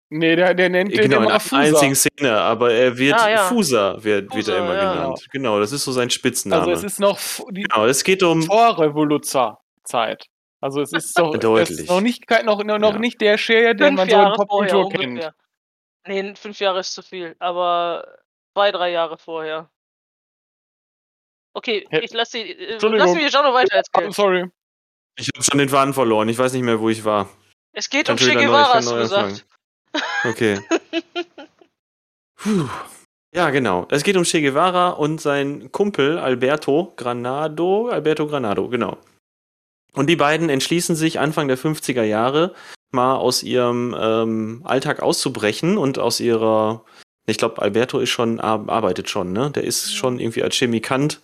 Nee, der, der nennt den Genau, in immer einer einzigen Fusa. Szene, aber er wird Ah, ja. Fusa, wird, wird Fusa, er immer ja. genannt. Genau, das ist so sein Spitzname. Also es ist noch die genau, es geht um. Vorrevoluzer-Zeit. Also es ist doch es Deutlich. ist noch nicht noch, noch, noch Ja. nicht der Share, den Fünf man so in Jahre vorher Popkultur kennt. Nee, fünf Jahre ist zu viel, aber zwei, drei Jahre vorher. Okay, ich lasse die. Äh, Entschuldigung. lass mich Jano weiter Ah, erzählen. sorry. Ich habe schon den Faden verloren. Ich weiß nicht mehr, wo ich war. Es geht um Che Guevara, hast du gesagt. Okay. Puh. Ja, genau. Es geht um Che Guevara und sein Kumpel Alberto Granado. Alberto Granado, genau. Und die beiden entschließen sich Anfang der 50er Jahre mal aus ihrem ähm, Alltag auszubrechen und aus ihrer. Ich glaube, Alberto ist schon, arbeitet schon, ne? Der ist schon irgendwie als Chemikant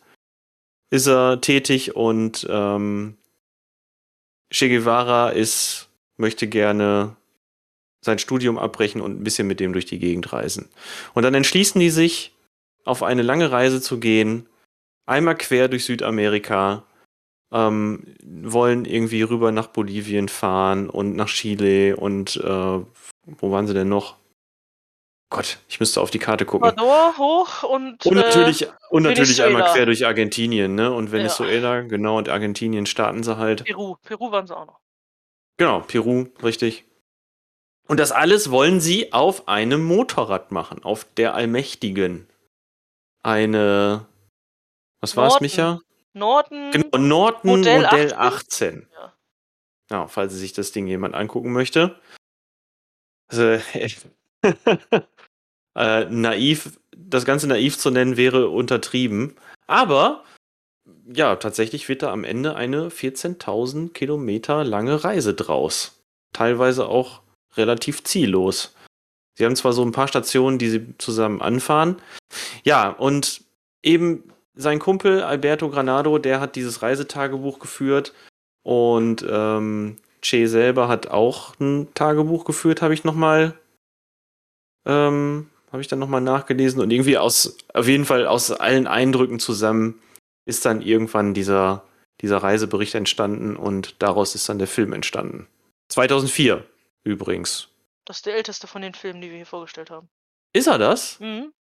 ist er tätig und ähm, Che Guevara ist, möchte gerne sein Studium abbrechen und ein bisschen mit dem durch die Gegend reisen. Und dann entschließen die sich, auf eine lange Reise zu gehen, einmal quer durch Südamerika, ähm, wollen irgendwie rüber nach Bolivien fahren und nach Chile und äh, wo waren sie denn noch? Gott, ich müsste auf die Karte gucken. Ecuador hoch und, und natürlich, äh, und natürlich einmal quer durch Argentinien, ne? Und Venezuela, ja. genau, und Argentinien starten sie halt. Peru, Peru waren sie auch noch. Genau, Peru, richtig. Und das alles wollen sie auf einem Motorrad machen, auf der Allmächtigen. Eine. Was war es, Micha? Norton. Genau, Norton Modell Modell 18. 18. Ja. Ja, falls sich das Ding jemand angucken möchte. Also, äh, naiv, das Ganze naiv zu nennen, wäre untertrieben. Aber ja, tatsächlich wird da am Ende eine 14.000 Kilometer lange Reise draus. Teilweise auch relativ ziellos. Sie haben zwar so ein paar Stationen, die sie zusammen anfahren. Ja, und eben sein Kumpel Alberto Granado, der hat dieses Reisetagebuch geführt und ähm, Che selber hat auch ein Tagebuch geführt, habe ich nochmal ähm, habe ich dann nochmal nachgelesen und irgendwie aus, auf jeden Fall aus allen Eindrücken zusammen ist dann irgendwann dieser, dieser Reisebericht entstanden und daraus ist dann der Film entstanden. 2004 übrigens. Das ist der älteste von den Filmen, die wir hier vorgestellt haben. Ist er das? Mhm.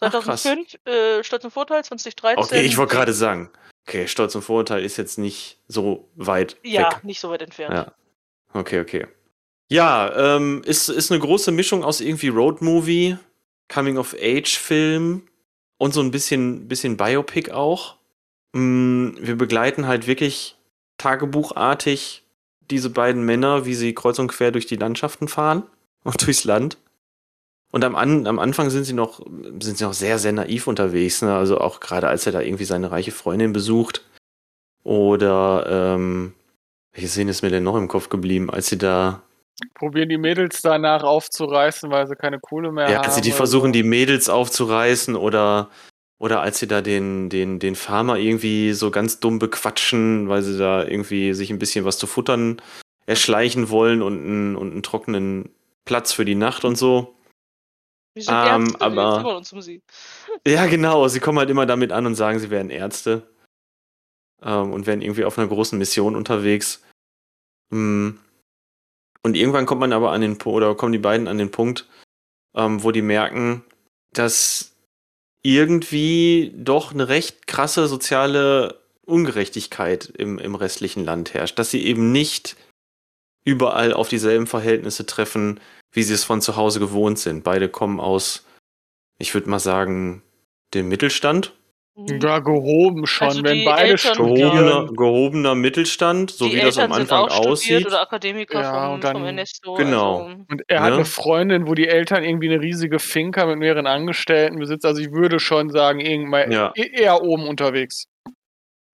Ach, krass. 2005, äh, Stolz und Vorteil, 2013. Okay, ich wollte gerade sagen. Okay, Stolz und Vorurteil ist jetzt nicht so weit Ja, weg. nicht so weit entfernt. Ja. Okay, okay. Ja, ähm, ist, ist eine große Mischung aus irgendwie Roadmovie, Coming-of-Age-Film und so ein bisschen, bisschen Biopic auch. Mm, wir begleiten halt wirklich tagebuchartig diese beiden Männer, wie sie kreuz und quer durch die Landschaften fahren und durchs Land. Und am, An am Anfang sind sie noch, sind sie noch sehr, sehr naiv unterwegs. Ne? Also auch gerade als er da irgendwie seine reiche Freundin besucht. Oder, ähm, welche Szene ist mir denn noch im Kopf geblieben, als sie da Probieren die Mädels danach aufzureißen, weil sie keine Kohle mehr Ja, haben. als sie die versuchen, so. die Mädels aufzureißen oder, oder als sie da den, den, den Farmer irgendwie so ganz dumm bequatschen, weil sie da irgendwie sich ein bisschen was zu futtern erschleichen wollen und einen, und einen trockenen Platz für die Nacht und so. Wir sind Ähm, Ärzte, aber- wir uns um sie. Ja, genau. Sie kommen halt immer damit an und sagen, sie wären Ärzte. Ähm, und wären irgendwie auf einer großen Mission unterwegs. Mm. Und irgendwann kommt man aber an den Punkt, oder kommen die beiden an den Punkt, ähm, wo die merken, dass irgendwie doch eine recht krasse soziale Ungerechtigkeit im, im restlichen Land herrscht. Dass sie eben nicht überall auf dieselben Verhältnisse treffen, wie sie es von zu Hause gewohnt sind. Beide kommen aus, ich würde mal sagen, dem Mittelstand. Mhm. Ja, gehoben schon, Also wenn die beide Eltern-. Gehobener, gehobener Mittelstand, so die wie das am Eltern sind Anfang auch studiert aussieht. oder Akademiker Ja, vom, und dann- vom Ernesto. Genau. Also, Und er hat Ne? eine Freundin, wo die Eltern irgendwie eine riesige Finca mit mehreren Angestellten besitzen. Also ich würde schon sagen, irgendwann Ja. e- eher oben unterwegs.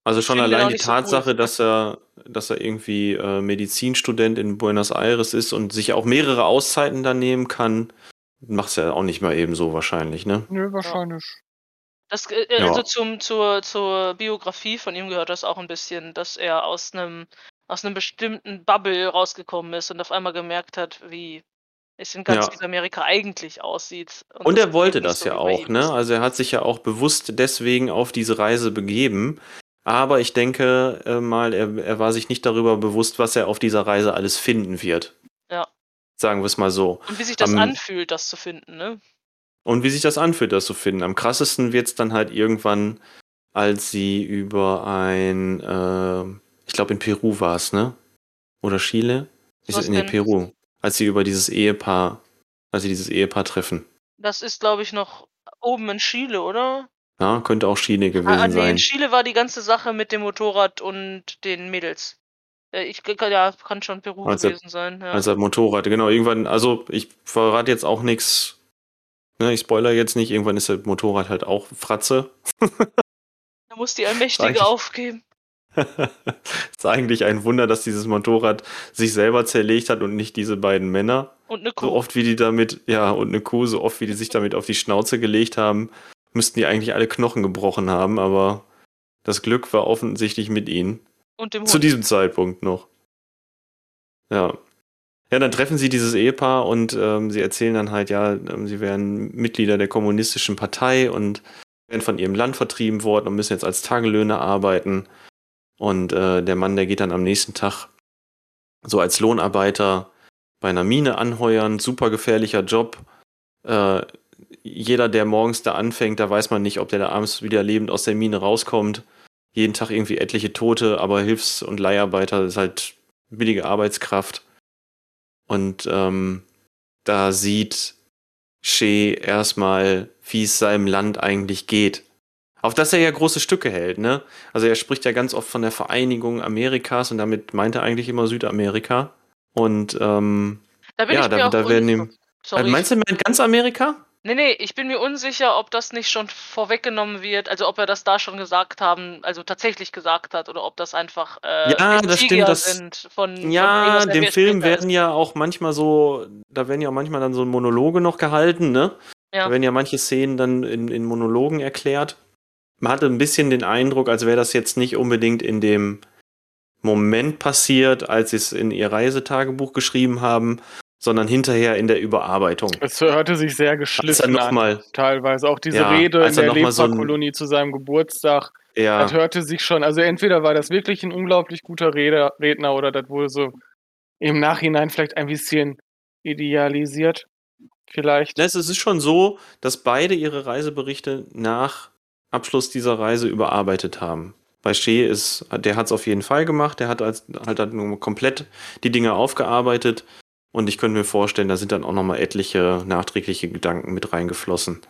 Also schon allein die nicht so. Tatsache, dass er, dass er irgendwie äh, Medizinstudent in Buenos Aires ist und sich auch mehrere Auszeiten dann nehmen kann, macht es ja auch nicht mal eben so wahrscheinlich, ne? Nö, wahrscheinlich. Das, äh, Ja. Also zum, zur, zur Biografie von ihm gehört das auch ein bisschen, dass er aus einem aus einem bestimmten Bubble rausgekommen ist und auf einmal gemerkt hat, wie es in ganz Ja. Südamerika eigentlich aussieht. Und das er wollte das so ja auch, ne? Also er hat sich ja auch bewusst deswegen auf diese Reise begeben. Aber ich denke äh, mal, er, er war sich nicht darüber bewusst, was er auf dieser Reise alles finden wird. Ja. Sagen wir es mal so. Und wie sich das Am- anfühlt, das zu finden, ne? Und wie sich das anfühlt, das zu finden. Am krassesten wird es dann halt irgendwann, als sie über ein, äh, ich glaube in Peru war es, ne? Oder Chile? Ist Was es, nee? Peru. Als sie über dieses Ehepaar, als sie dieses Ehepaar treffen. Das ist, glaube ich, noch oben in Chile, oder? Ja, könnte auch Chile gewesen Ah, nee, sein. in Chile war die ganze Sache mit dem Motorrad und den Mädels. Äh, Ich ja, kann schon Peru Also- gewesen sein. Ja. Als er Motorrad, genau, irgendwann, also ich verrate jetzt auch nichts Ne, ich spoiler jetzt nicht, irgendwann ist das Motorrad halt auch Fratze. Da muss die Allmächtige aufgeben. ist eigentlich ein Wunder, dass dieses Motorrad sich selber zerlegt hat und nicht diese beiden Männer. Und eine Kuh. So oft wie die damit, ja, und eine Kuh, so oft wie die sich damit auf die Schnauze gelegt haben, müssten die eigentlich alle Knochen gebrochen haben, aber das Glück war offensichtlich mit ihnen. und dem Zu Hund. diesem Zeitpunkt noch. Ja. Ja, dann treffen sie dieses Ehepaar und ähm, sie erzählen dann halt, ja, ähm, sie wären Mitglieder der kommunistischen Partei und werden von ihrem Land vertrieben worden und müssen jetzt als Tagelöhner arbeiten. Und äh, der Mann, der geht dann am nächsten Tag so als Lohnarbeiter bei einer Mine anheuern, super gefährlicher Job. Äh, jeder, der morgens da anfängt, da weiß man nicht, ob der da abends wieder lebend aus der Mine rauskommt jeden Tag irgendwie etliche Tote, aber Hilfs- und Leiharbeiter ist halt billige Arbeitskraft. Und ähm, da sieht Shea erstmal, wie es seinem Land eigentlich geht. Auf das er ja große Stücke hält, ne? Also er spricht ja ganz oft von der Vereinigung Amerikas und damit meint er eigentlich immer Südamerika. Und ähm, Da bin ja, ich mir da, auch da werden ihm. Sorry. meinst du, er meint ganz Amerika? Nee, nee, ich bin mir unsicher, ob das nicht schon vorweggenommen wird, also ob er das da schon gesagt haben, also tatsächlich gesagt hat, oder ob das einfach äh, Ja, das stimmt, das- sind von, von Ja, der dem Film werden ist. ja auch manchmal so, da werden ja auch manchmal dann so Monologe noch gehalten, ne? Ja. Da werden ja manche Szenen dann in, in Monologen erklärt. Man hatte ein bisschen den Eindruck, als wäre das jetzt nicht unbedingt in dem Moment passiert, als sie es in ihr Reisetagebuch geschrieben haben, sondern hinterher in der Überarbeitung. Es hörte sich sehr geschliffen an, nochmal, teilweise. Auch diese Ja, Rede in er der mal so Leberkolonie zu seinem Geburtstag, ja, das hörte sich schon, also entweder war das wirklich ein unglaublich guter Rede, Redner oder das wurde so im Nachhinein vielleicht ein bisschen idealisiert. Vielleicht. Es ist schon so, dass beide ihre Reiseberichte nach Abschluss dieser Reise überarbeitet haben. Bei Shea ist, der hat es auf jeden Fall gemacht, der hat als, halt dann nur komplett die Dinge aufgearbeitet und ich könnte mir vorstellen, da sind dann auch nochmal etliche nachträgliche Gedanken mit reingeflossen.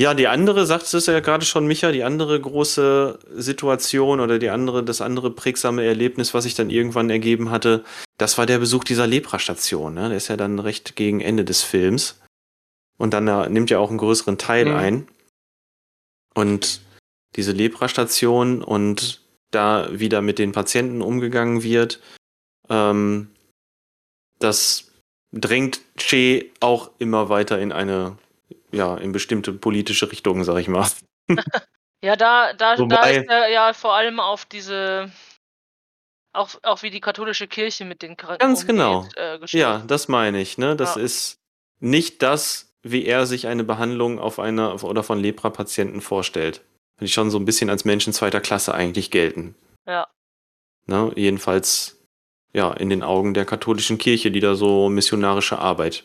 Ja, die andere, sagt es ja gerade schon, Micha, die andere große Situation oder die andere, das andere prägsame Erlebnis, was sich dann irgendwann ergeben hatte, das war der Besuch dieser Lepra-Station. Ne? Der ist ja dann recht gegen Ende des Films. Und dann äh, nimmt ja auch einen größeren Teil Mhm. ein. Und diese Lepra-Station und da wieder mit den Patienten umgegangen wird, ähm, das drängt Che auch immer weiter in eine, ja, in bestimmte politische Richtungen, sag ich mal. Ja, da, da, da Wobei- ist er ja vor allem auf diese, auch, auch wie die katholische Kirche mit den Kranken Ganz genau. umgeht, äh, gestoßen. Ja, das meine ich, ne? Das Ja. ist nicht das, wie er sich eine Behandlung auf einer oder von Lepra-Patienten vorstellt. Die schon so ein bisschen als Menschen zweiter Klasse eigentlich gelten. Ja. Ne? Jedenfalls, ja, in den Augen der katholischen Kirche, die da so missionarische Arbeit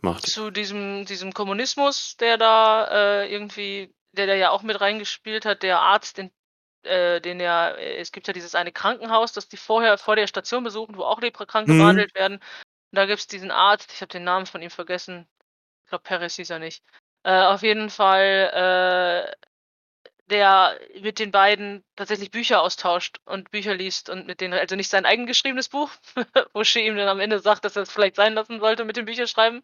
macht. Zu diesem, diesem Kommunismus, der da äh, irgendwie, der da ja auch mit reingespielt hat, der Arzt, den, äh, den ja, äh, es gibt ja dieses eine Krankenhaus, das die vorher vor der Station besuchen, wo auch Leprakranke Mhm. behandelt werden. Und da gibt es diesen Arzt, ich habe den Namen von ihm vergessen. Ich glaube, Perez hieß er nicht. Äh, auf jeden Fall, äh, der mit den beiden tatsächlich Bücher austauscht und Bücher liest und mit denen, also nicht sein eigen geschriebenes Buch, wo Shea ihm dann am Ende sagt, dass er es vielleicht sein lassen sollte mit den Büchern schreiben,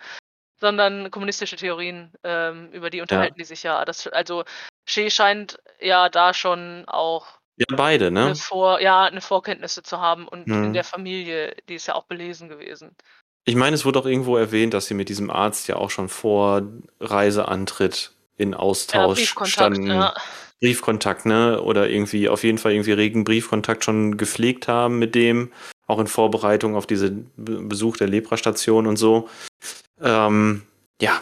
sondern kommunistische Theorien, ähm, über die unterhalten die sich ja. Das, also Shea scheint ja da schon auch Ja, beide, ne? eine, Vor, ja, eine Vorkenntnisse zu haben und Mhm. in der Familie, die ist ja auch belesen gewesen. Ich meine, es wurde auch irgendwo erwähnt, dass sie mit diesem Arzt ja auch schon vor Reiseantritt in Ja, Austausch standen. ja. Briefkontakt, ne? Oder irgendwie auf jeden Fall irgendwie regen Briefkontakt schon gepflegt haben mit dem, auch in Vorbereitung auf diesen Be Besuch der Lepra-Station und so. Ähm, ja,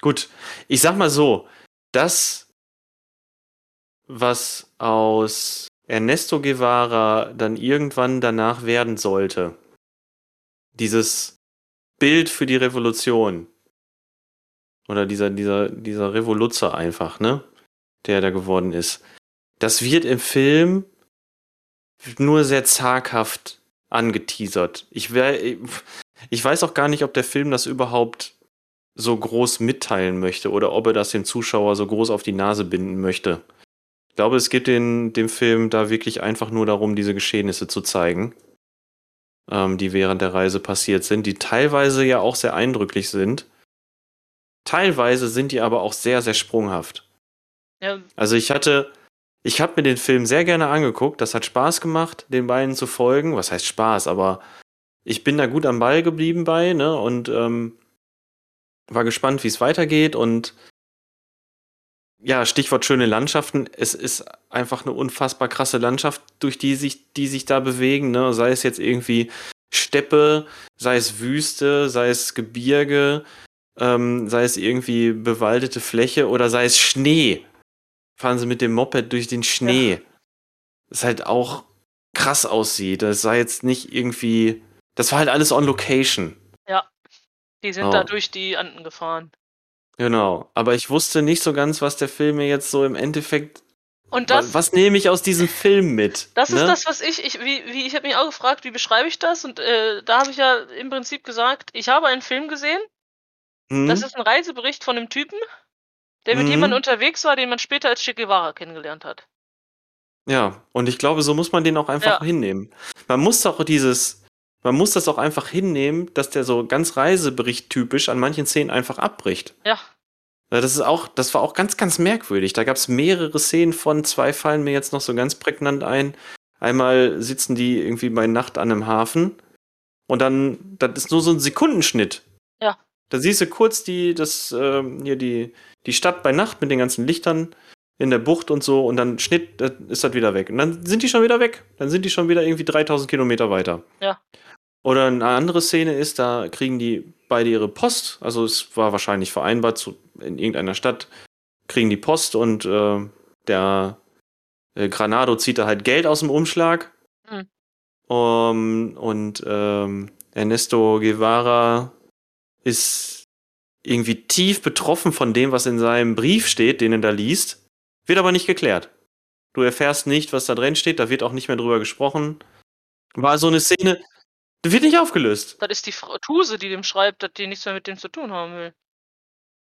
gut. Ich sag mal so, das, was aus Ernesto Guevara dann irgendwann danach werden sollte, dieses Bild für die Revolution oder dieser, dieser, dieser Revoluzer einfach, ne? Der da geworden ist. Das wird im Film nur sehr zaghaft angeteasert. Ich, wär, ich weiß auch gar nicht, ob der Film das überhaupt so groß mitteilen möchte oder ob er das dem Zuschauer so groß auf die Nase binden möchte. Ich glaube, es geht den, dem Film da wirklich einfach nur darum, diese Geschehnisse zu zeigen, ähm, die während der Reise passiert sind, die teilweise ja auch sehr eindrücklich sind. Teilweise sind die aber auch sehr, sehr sprunghaft. Ja, Also ich hatte, ich habe mir den Film sehr gerne angeguckt. Das hat Spaß gemacht, den beiden zu folgen. Was heißt Spaß? Aber ich bin da gut am Ball geblieben bei, ne? Und ähm, war gespannt, wie es weitergeht. Und ja, Stichwort schöne Landschaften. Es ist einfach eine unfassbar krasse Landschaft, durch die sich, die sich da bewegen, ne? Sei es jetzt irgendwie Steppe, sei es Wüste, sei es Gebirge, ähm, sei es irgendwie bewaldete Fläche oder sei es Schnee fahren sie mit dem Moped durch den Schnee. Das halt auch krass aussieht. Das sei jetzt nicht irgendwie. Das war halt alles on location. die sind Oh. da durch die Anden gefahren. Genau. Aber ich wusste nicht so ganz, was der Film mir jetzt so im Endeffekt. Und das, was nehme ich aus diesem Film mit? das ist ne? das, was ich, ich wie, wie ich habe mich auch gefragt, wie beschreibe ich das? Und äh, da habe ich ja im Prinzip gesagt, ich habe einen Film gesehen. Hm? Das ist ein Reisebericht von einem Typen, der mit Mhm. jemandem unterwegs war, den man später als Che Guevara kennengelernt hat. Ja, und ich glaube, so muss man den auch einfach Ja. hinnehmen. Man muss auch dieses. Man muss das auch einfach hinnehmen, dass der so ganz Reisebericht-typisch an manchen Szenen einfach abbricht. Ja, Ja, Das ist auch, das war auch ganz, ganz merkwürdig. Da gab es mehrere Szenen von, zwei fallen mir jetzt noch so ganz prägnant ein. Einmal sitzen die irgendwie bei Nacht an einem Hafen und dann, das ist nur so ein Sekundenschnitt. Da siehst du kurz die, das, ähm, hier die, die Stadt bei Nacht mit den ganzen Lichtern in der Bucht und so und dann Schnitt, dann ist das wieder weg. Und dann sind die schon wieder weg. Dann sind die schon wieder irgendwie 3000 Kilometer weiter. Ja. Oder eine andere Szene ist, da kriegen die beide ihre Post. Also es war wahrscheinlich vereinbart, zu, in irgendeiner Stadt kriegen die Post und äh, der äh, Granado zieht da halt Geld aus dem Umschlag. Hm. Um, und ähm, Ernesto Guevara ist irgendwie tief betroffen von dem, was in seinem Brief steht, den er da liest. Wird aber nicht geklärt. Du erfährst nicht, was da drin steht, da wird auch nicht mehr drüber gesprochen. War so eine Szene, die wird nicht aufgelöst. das ist die Frau Tuse, die dem schreibt, dass die nichts mehr mit dem zu tun haben will.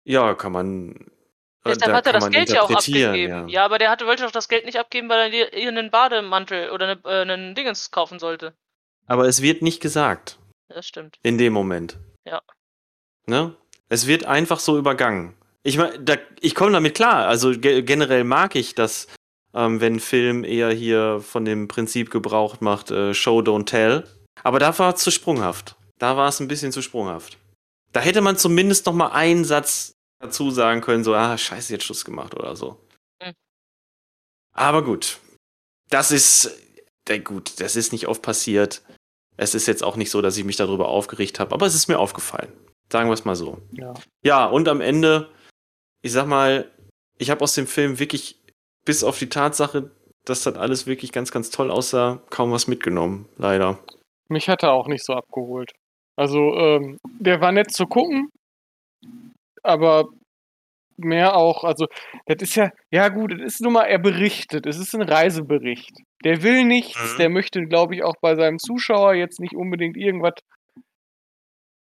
Ja, kann man. Deshalb da hat er das Geld ja auch abgegeben. Ja. aber der hatte, wollte doch das Geld nicht abgeben, weil er dir- ihr einen Bademantel oder eine, äh, einen Dingens kaufen sollte. Aber es wird nicht gesagt Das stimmt. in dem Moment. Ja. Ne? Es wird einfach so übergangen. Ich meine, da, ich komme damit klar. Also ge generell mag ich das, ähm, wenn ein Film eher hier von dem Prinzip Gebrauch macht, äh, Show, don't tell. Aber da war es zu sprunghaft. Da war es ein bisschen zu sprunghaft. Da hätte man zumindest noch mal einen Satz dazu sagen können, so, ah, scheiße, jetzt Schluss gemacht oder so. Mhm. Aber gut. Das ist, äh, gut, das ist nicht oft passiert. Es ist jetzt auch nicht so, dass ich mich darüber aufgeregt habe, aber es ist mir aufgefallen. Sagen wir es mal so. Ja. Ja, und am Ende, ich sag mal, ich habe aus dem Film wirklich, bis auf die Tatsache, dass das alles wirklich ganz, ganz toll aussah, kaum was mitgenommen, leider. Mich hat er auch nicht so abgeholt. Also, ähm, der war nett zu gucken, aber mehr auch, also, das ist ja, ja gut, das ist nun mal, er berichtet, es ist ein Reisebericht. Der will nichts, Mhm. der möchte, glaube ich, auch bei seinem Zuschauer jetzt nicht unbedingt irgendwas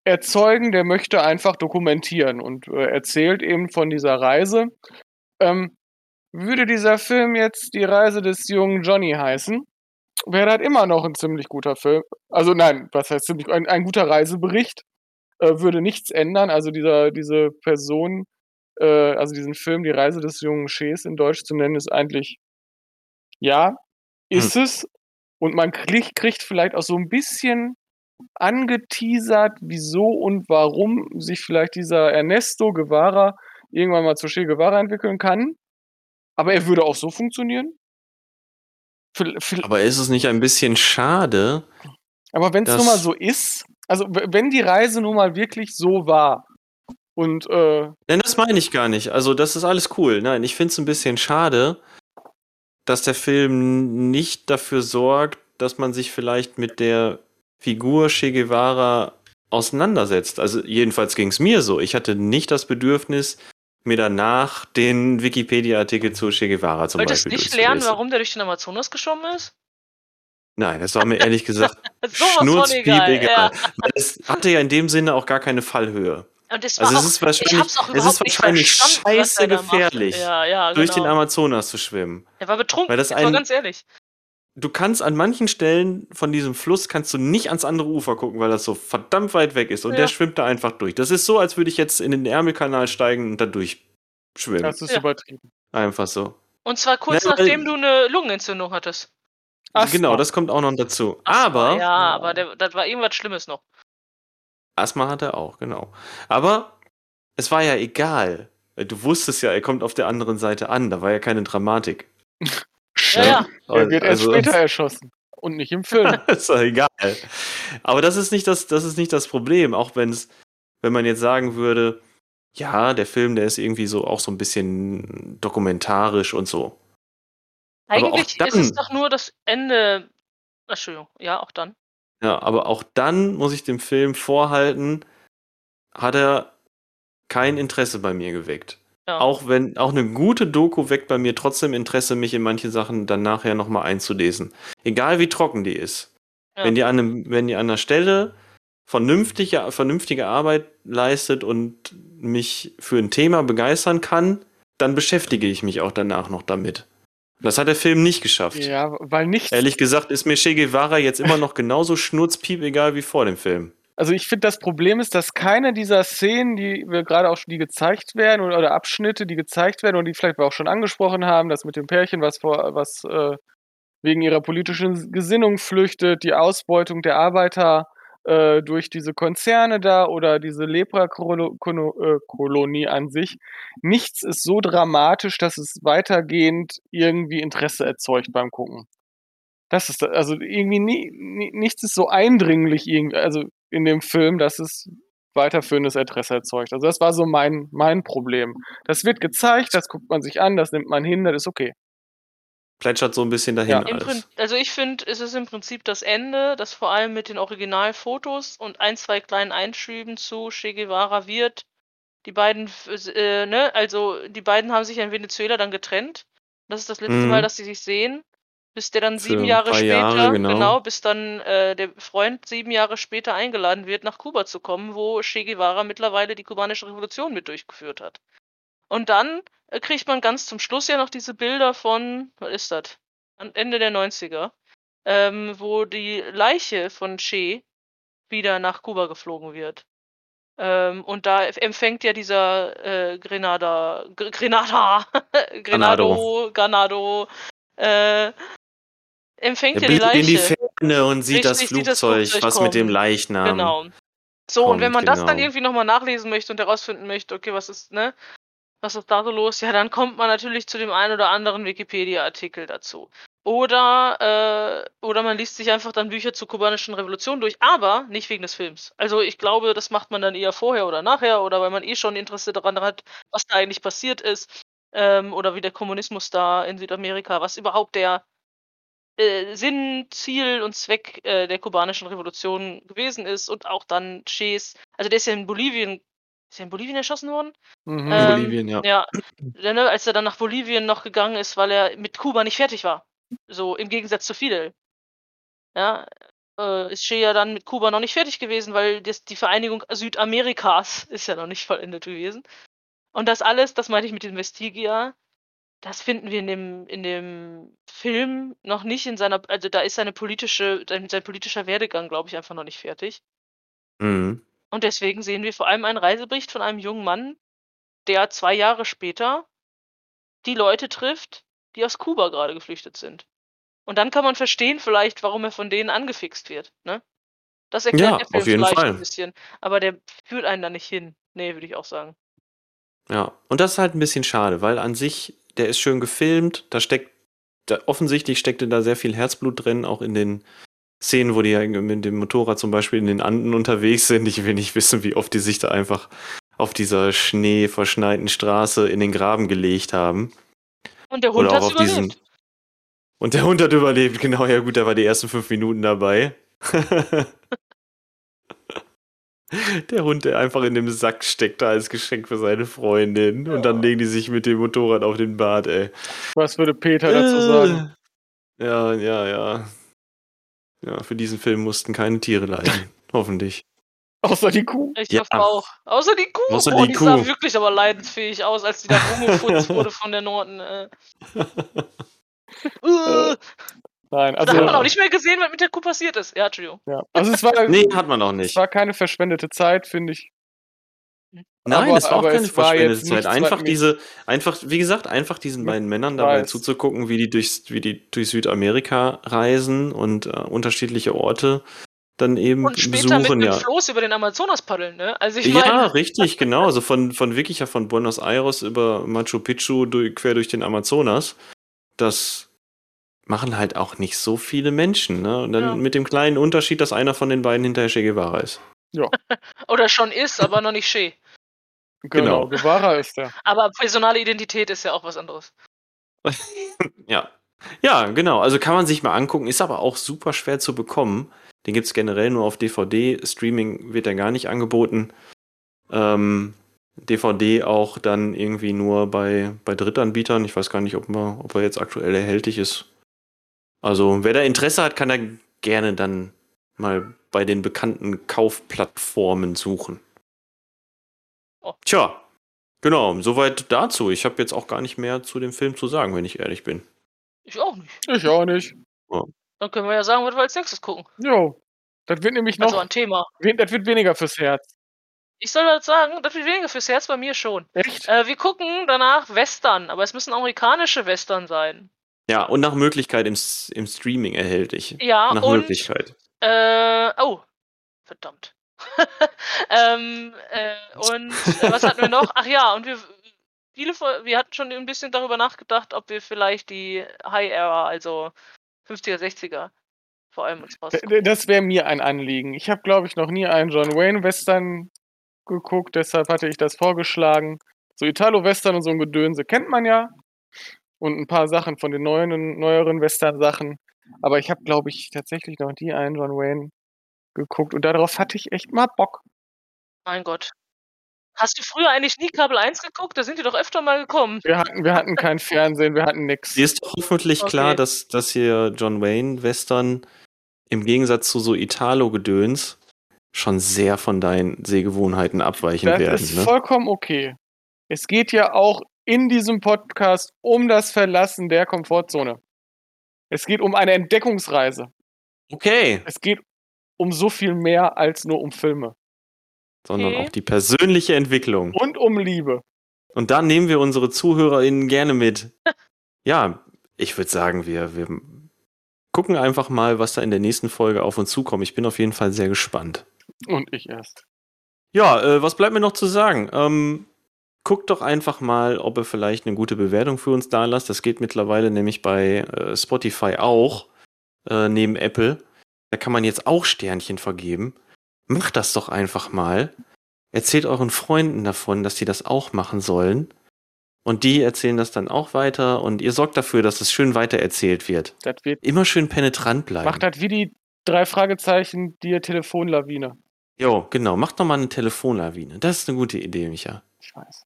erzeugen, der möchte einfach dokumentieren und äh, erzählt eben von dieser Reise. Ähm, würde dieser Film jetzt die Reise des jungen Johnny heißen, wäre das immer noch ein ziemlich guter Film. Also nein, was heißt ziemlich, ein, ein guter Reisebericht, äh, würde nichts ändern. Also dieser, diese Person, äh, also diesen Film, die Reise des jungen Schees in Deutsch zu nennen, ist eigentlich, ja, ist es. Und man kriegt, kriegt vielleicht auch so ein bisschen angeteasert, wieso und warum sich vielleicht dieser Ernesto Guevara irgendwann mal zu Che Guevara entwickeln kann. Aber er würde auch so funktionieren. Aber ist es nicht ein bisschen schade? aber wenn es nun mal so ist, also wenn die Reise nun mal wirklich so war und äh, Nein, das meine ich gar nicht. Also, das ist alles cool. Nein, ich finde es ein bisschen schade, dass der Film nicht dafür sorgt, dass man sich vielleicht mit der Figur Che Guevara auseinandersetzt. Also, jedenfalls ging es mir so. Ich hatte nicht das Bedürfnis, mir danach den Wikipedia-Artikel zu Che Guevara zum Wolltest Beispiel nicht lernen, warum der durch den Amazonas geschwommen ist? Nein, das war mir ehrlich gesagt von schnurzpiep egal. egal. Ja. Es hatte ja in dem Sinne auch gar keine Fallhöhe. Und das war Also, auch, es ist ich wahrscheinlich, es ist wahrscheinlich scheiße gefährlich, Ja, ja, durch den genau. Amazonas zu schwimmen. Er war betrunken, weil das ein- ganz ehrlich. Du kannst an manchen Stellen von diesem Fluss kannst du nicht ans andere Ufer gucken, weil das so verdammt weit weg ist und Ja. der schwimmt da einfach durch. Das ist so, als würde ich jetzt in den Ärmelkanal steigen und da durchschwimmen. Das ist Ja. übertrieben. Einfach so. Und zwar kurz weil- nachdem du eine Lungenentzündung hattest. Asthma. Genau, das kommt auch noch dazu. Aber Ja, aber der, das war irgendwas Schlimmes noch. Asthma hat er auch, genau. Aber es war ja egal. Du wusstest ja, er kommt auf der anderen Seite an. Da war ja keine Dramatik. Ja, ja. Er wird erst Also- später erschossen. Und nicht im Film. ist doch egal. Aber das ist nicht das, das ist nicht das Problem, auch wenn es, wenn man jetzt sagen würde, ja, der Film, der ist irgendwie so auch so ein bisschen dokumentarisch und so. Eigentlich ist es dann- doch nur das Ende. Entschuldigung, ja, auch dann. Ja, aber auch dann muss ich dem Film vorhalten, hat er kein Interesse bei mir geweckt. Ja. Auch wenn, auch eine gute Doku weckt bei mir trotzdem Interesse, mich in manche Sachen dann nachher nochmal einzulesen. Egal wie trocken die ist. Ja. Wenn die an einem, wenn die an der Stelle vernünftige, vernünftige Arbeit leistet und mich für ein Thema begeistern kann, dann beschäftige ich mich auch danach noch damit. Das hat der Film nicht geschafft. ja, weil nichts. Ehrlich gesagt ist mir Che Guevara jetzt immer noch genauso schnurzpiep egal wie vor dem Film. Also ich finde, das Problem ist, dass keine dieser Szenen, die wir gerade auch schon die gezeigt werden oder, oder Abschnitte, die gezeigt werden und die vielleicht wir auch schon angesprochen haben, das mit dem Pärchen, was vor, was äh, wegen ihrer politischen Gesinnung flüchtet, die Ausbeutung der Arbeiter äh, durch diese Konzerne da oder diese Lepra-Kolonie an sich. Nichts ist so dramatisch, dass es weitergehend irgendwie Interesse erzeugt beim Gucken. Das ist also irgendwie nie, nichts ist so eindringlich irgendwie, also in dem Film, dass es weiterführendes Interesse erzeugt. Also das war so mein mein Problem. Das wird gezeigt, das guckt man sich an, das nimmt man hin, das ist okay. Plätschert so ein bisschen dahin Ja. Prin also ich finde, es ist im Prinzip das Ende, das vor allem mit den Originalfotos und ein, zwei kleinen Einschüben zu Che Guevara wird. Die beiden, äh, ne, also die beiden haben sich in Venezuela dann getrennt. Das ist das letzte Mhm. Mal, dass sie sich sehen. Bis der dann Für sieben Jahre später, Jahre, genau. bis dann äh, der Freund sieben Jahre später eingeladen wird, nach Kuba zu kommen, wo Che Guevara mittlerweile die kubanische Revolution mit durchgeführt hat. Und dann äh, kriegt man ganz zum Schluss ja noch diese Bilder von, was ist das? Am Ende der 90er, ähm, wo die Leiche von Che wieder nach Kuba geflogen wird. Ähm, und da empfängt ja dieser äh, Grenada, Gr Grenada, Grenado, Granado, äh, empfängt Er ja die blickt in die Leiche. Ferne und sieht das sieht das Flugzeug, Flugzeug was mit dem. Leichnam. Genau. So, und wenn kommt, man das dann genau. irgendwie nochmal nachlesen möchte und herausfinden möchte, okay, was ist, ne, was ist da so los, ja, dann kommt man natürlich zu dem einen oder anderen Wikipedia-Artikel dazu. Oder, äh, oder man liest sich einfach dann Bücher zur kubanischen Revolution durch, aber nicht wegen des Films. Also ich glaube, das macht man dann eher vorher oder nachher oder weil man eh schon Interesse daran hat, was da eigentlich passiert ist. Ähm, oder wie der Kommunismus da in Südamerika, was überhaupt der äh, Sinn, Ziel und Zweck äh, der kubanischen Revolution gewesen ist und auch dann Ches, also der ist ja in Bolivien, ist er in Bolivien erschossen worden? Mhm. Ähm, Bolivien, ja. Ja, ne, als er dann nach Bolivien noch gegangen ist, weil er mit Kuba nicht fertig war. So im Gegensatz zu Fidel. Ja, äh, ist Che ja dann mit Kuba noch nicht fertig gewesen, weil das, die Vereinigung Südamerikas ist ja noch nicht vollendet gewesen. Und das alles, das meinte ich mit dem Vestigia, das finden wir in dem, in dem Film noch nicht in seiner, also da ist seine politische, sein, sein politischer Werdegang, glaube ich, einfach noch nicht fertig. Mhm. Und deswegen sehen wir vor allem einen Reisebericht von einem jungen Mann, der zwei Jahre später die Leute trifft, die aus Kuba gerade geflüchtet sind. Und dann kann man verstehen vielleicht, warum er von denen angefixt wird. Ne? Das erklärt Ja, der Film auf jeden vielleicht Fall. ein bisschen. Aber der führt einen da nicht hin. Nee, würde ich auch sagen. Ja, und das ist halt ein bisschen schade, weil an sich, der ist schön gefilmt, da steckt, da, offensichtlich steckte da sehr viel Herzblut drin, auch in den Szenen, wo die ja mit dem Motorrad zum Beispiel in den Anden unterwegs sind. Ich will nicht wissen, wie oft die sich da einfach auf dieser schneeverschneiten Straße in den Graben gelegt haben. Und der Hund Oder hat auch auf diesen. überlebt. Und der Hund hat überlebt, genau, ja gut, der war die ersten fünf Minuten dabei. der Hund, der einfach in dem Sack steckt, da als Geschenk für seine Freundin. Und dann legen die sich mit dem Motorrad auf den Bart, ey. Was würde Peter dazu sagen? Äh, Ja, ja, ja. Ja, für diesen Film mussten keine Tiere leiden. Hoffentlich. Außer die Kuh. Ich Ja. hoffe auch. Außer die Kuh. Außer oh, die die sah Kuh. wirklich aber leidensfähig aus, als die da rumgefutzt wurde von der Norden. Äh. äh. Nein, Da also, hat man auch nicht mehr gesehen, was mit der Kuh passiert ist. Ja, Entschuldigung. ja. also es war, Nee, hat man auch es nicht. war keine verschwendete Zeit, finde ich. Nein, aber- das war auch keine es verschwendete Zeit. Einfach diese, einfach, wie gesagt, einfach diesen beiden Männern dabei weiß. zuzugucken, wie die durchs, wie die durch Südamerika reisen und äh, unterschiedliche Orte dann eben Und später mit besuchen, einem ja. Floß über den Amazonas paddeln, ne? Also ich Ja, meine, richtig, genau. Also von, von wirklich ja von Buenos Aires über Machu Picchu durch, quer durch den Amazonas. Das machen halt auch nicht so viele Menschen, ne? Und dann Ja. mit dem kleinen Unterschied, dass einer von den beiden hinterher Che Guevara ist. oder schon ist, aber noch nicht Che. Genau, Genau. Guevara ist der. Aber personale Identität ist ja auch was anderes. Ja. Ja, genau. Also kann man sich mal angucken, ist aber auch super schwer zu bekommen. Den gibt es generell nur auf DVD. Streaming wird er gar nicht angeboten. Ähm, DVD auch dann irgendwie nur bei, bei Drittanbietern. Ich weiß gar nicht, ob, man, ob er jetzt aktuell erhältlich ist. Also, wer da Interesse hat, kann er gerne dann mal bei den bekannten Kaufplattformen suchen. Oh. Tja, genau, soweit dazu. Ich habe jetzt auch gar nicht mehr zu dem Film zu sagen, wenn ich ehrlich bin. Ich auch nicht. Ich auch nicht. Dann können wir ja sagen, was wir als nächstes gucken. Jo. Das wird nämlich noch, Also ein Thema. das wird weniger fürs Herz. Ich soll was sagen, das wird weniger fürs Herz bei mir schon. Echt? Äh, wir gucken danach Western, aber es müssen amerikanische Western sein. Ja, und nach Möglichkeit im, im Streaming erhältlich. Ja, nach und Möglichkeit. Äh, oh, verdammt. ähm, äh, und äh, was hatten wir noch? Ach ja, und wir viele von- wir hatten schon ein bisschen darüber nachgedacht, ob wir vielleicht die High Era, also 50er, 60er vor allem uns raus. D- d- Das wäre mir ein Anliegen. Ich habe, glaube ich, noch nie einen John Wayne Western geguckt, deshalb hatte ich das vorgeschlagen. So Italo-Western und so ein Gedönse kennt man ja. Und ein paar Sachen von den neuen, neueren Western-Sachen. Aber ich habe, glaube ich, tatsächlich noch nie einen John Wayne geguckt. Und darauf hatte ich echt mal Bock. Mein Gott. Hast du früher eigentlich nie Kabel 1 geguckt? Da sind die doch öfter mal gekommen. Wir hatten, wir hatten kein Fernsehen, wir hatten nix. Dir ist doch hoffentlich Okay. klar, dass, dass hier John Wayne Western im Gegensatz zu so Italo-Gedöns schon sehr von deinen Sehgewohnheiten abweichen Das werden. ist Ne? vollkommen okay. Es geht ja auch in diesem Podcast um das Verlassen der Komfortzone. Es geht um eine Entdeckungsreise. Okay. Es geht um so viel mehr als nur um Filme. Sondern Okay. auch die persönliche Entwicklung. Und um Liebe. Und da nehmen wir unsere ZuhörerInnen gerne mit. Ja, ich würde sagen, wir, wir gucken einfach mal, was da in der nächsten Folge auf uns zukommt. Ich bin auf jeden Fall sehr gespannt. Und ich erst. Ja, äh, was bleibt mir noch zu sagen? Ähm, guckt doch einfach mal, ob ihr vielleicht eine gute Bewertung für uns da lasst. Das geht mittlerweile nämlich bei äh, Spotify auch, äh, neben Apple. Da kann man jetzt auch Sternchen vergeben. Macht das doch einfach mal. Erzählt euren Freunden davon, dass sie das auch machen sollen. Und die erzählen das dann auch weiter und ihr sorgt dafür, dass es schön weitererzählt wird. Das wird. Immer schön penetrant bleiben. Macht das wie die drei Fragezeichen, die Telefonlawine. Jo, genau. Macht doch mal eine Telefonlawine. Das ist eine gute Idee, Micha. Ich weiß.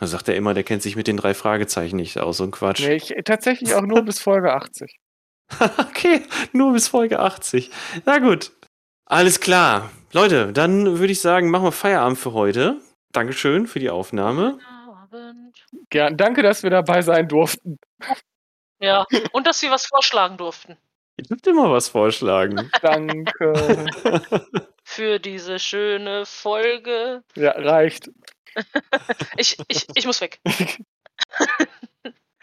Da sagt er immer, der kennt sich mit den drei Fragezeichen nicht aus. So ein Quatsch. Nee, ich, tatsächlich auch nur bis Folge 80. okay, nur bis Folge 80. Na gut. Alles klar. Leute, dann würde ich sagen, machen wir Feierabend für heute. Dankeschön für die Aufnahme. Abend. Gern. Danke, dass wir dabei sein durften. Ja, und dass sie was vorschlagen durften. Ihr dürft immer was vorschlagen. Danke. Für diese schöne Folge. ja, reicht. Ich, ich, ich muss weg.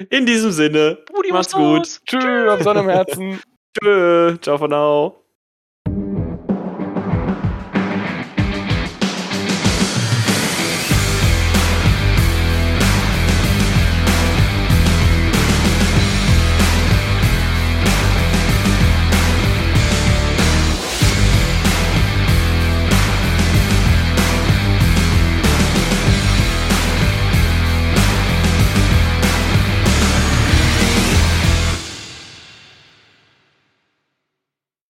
In diesem Sinne, Brudi macht's gut. Tschüss, auf Sonne im Herzen. Tschö. Ciao von now.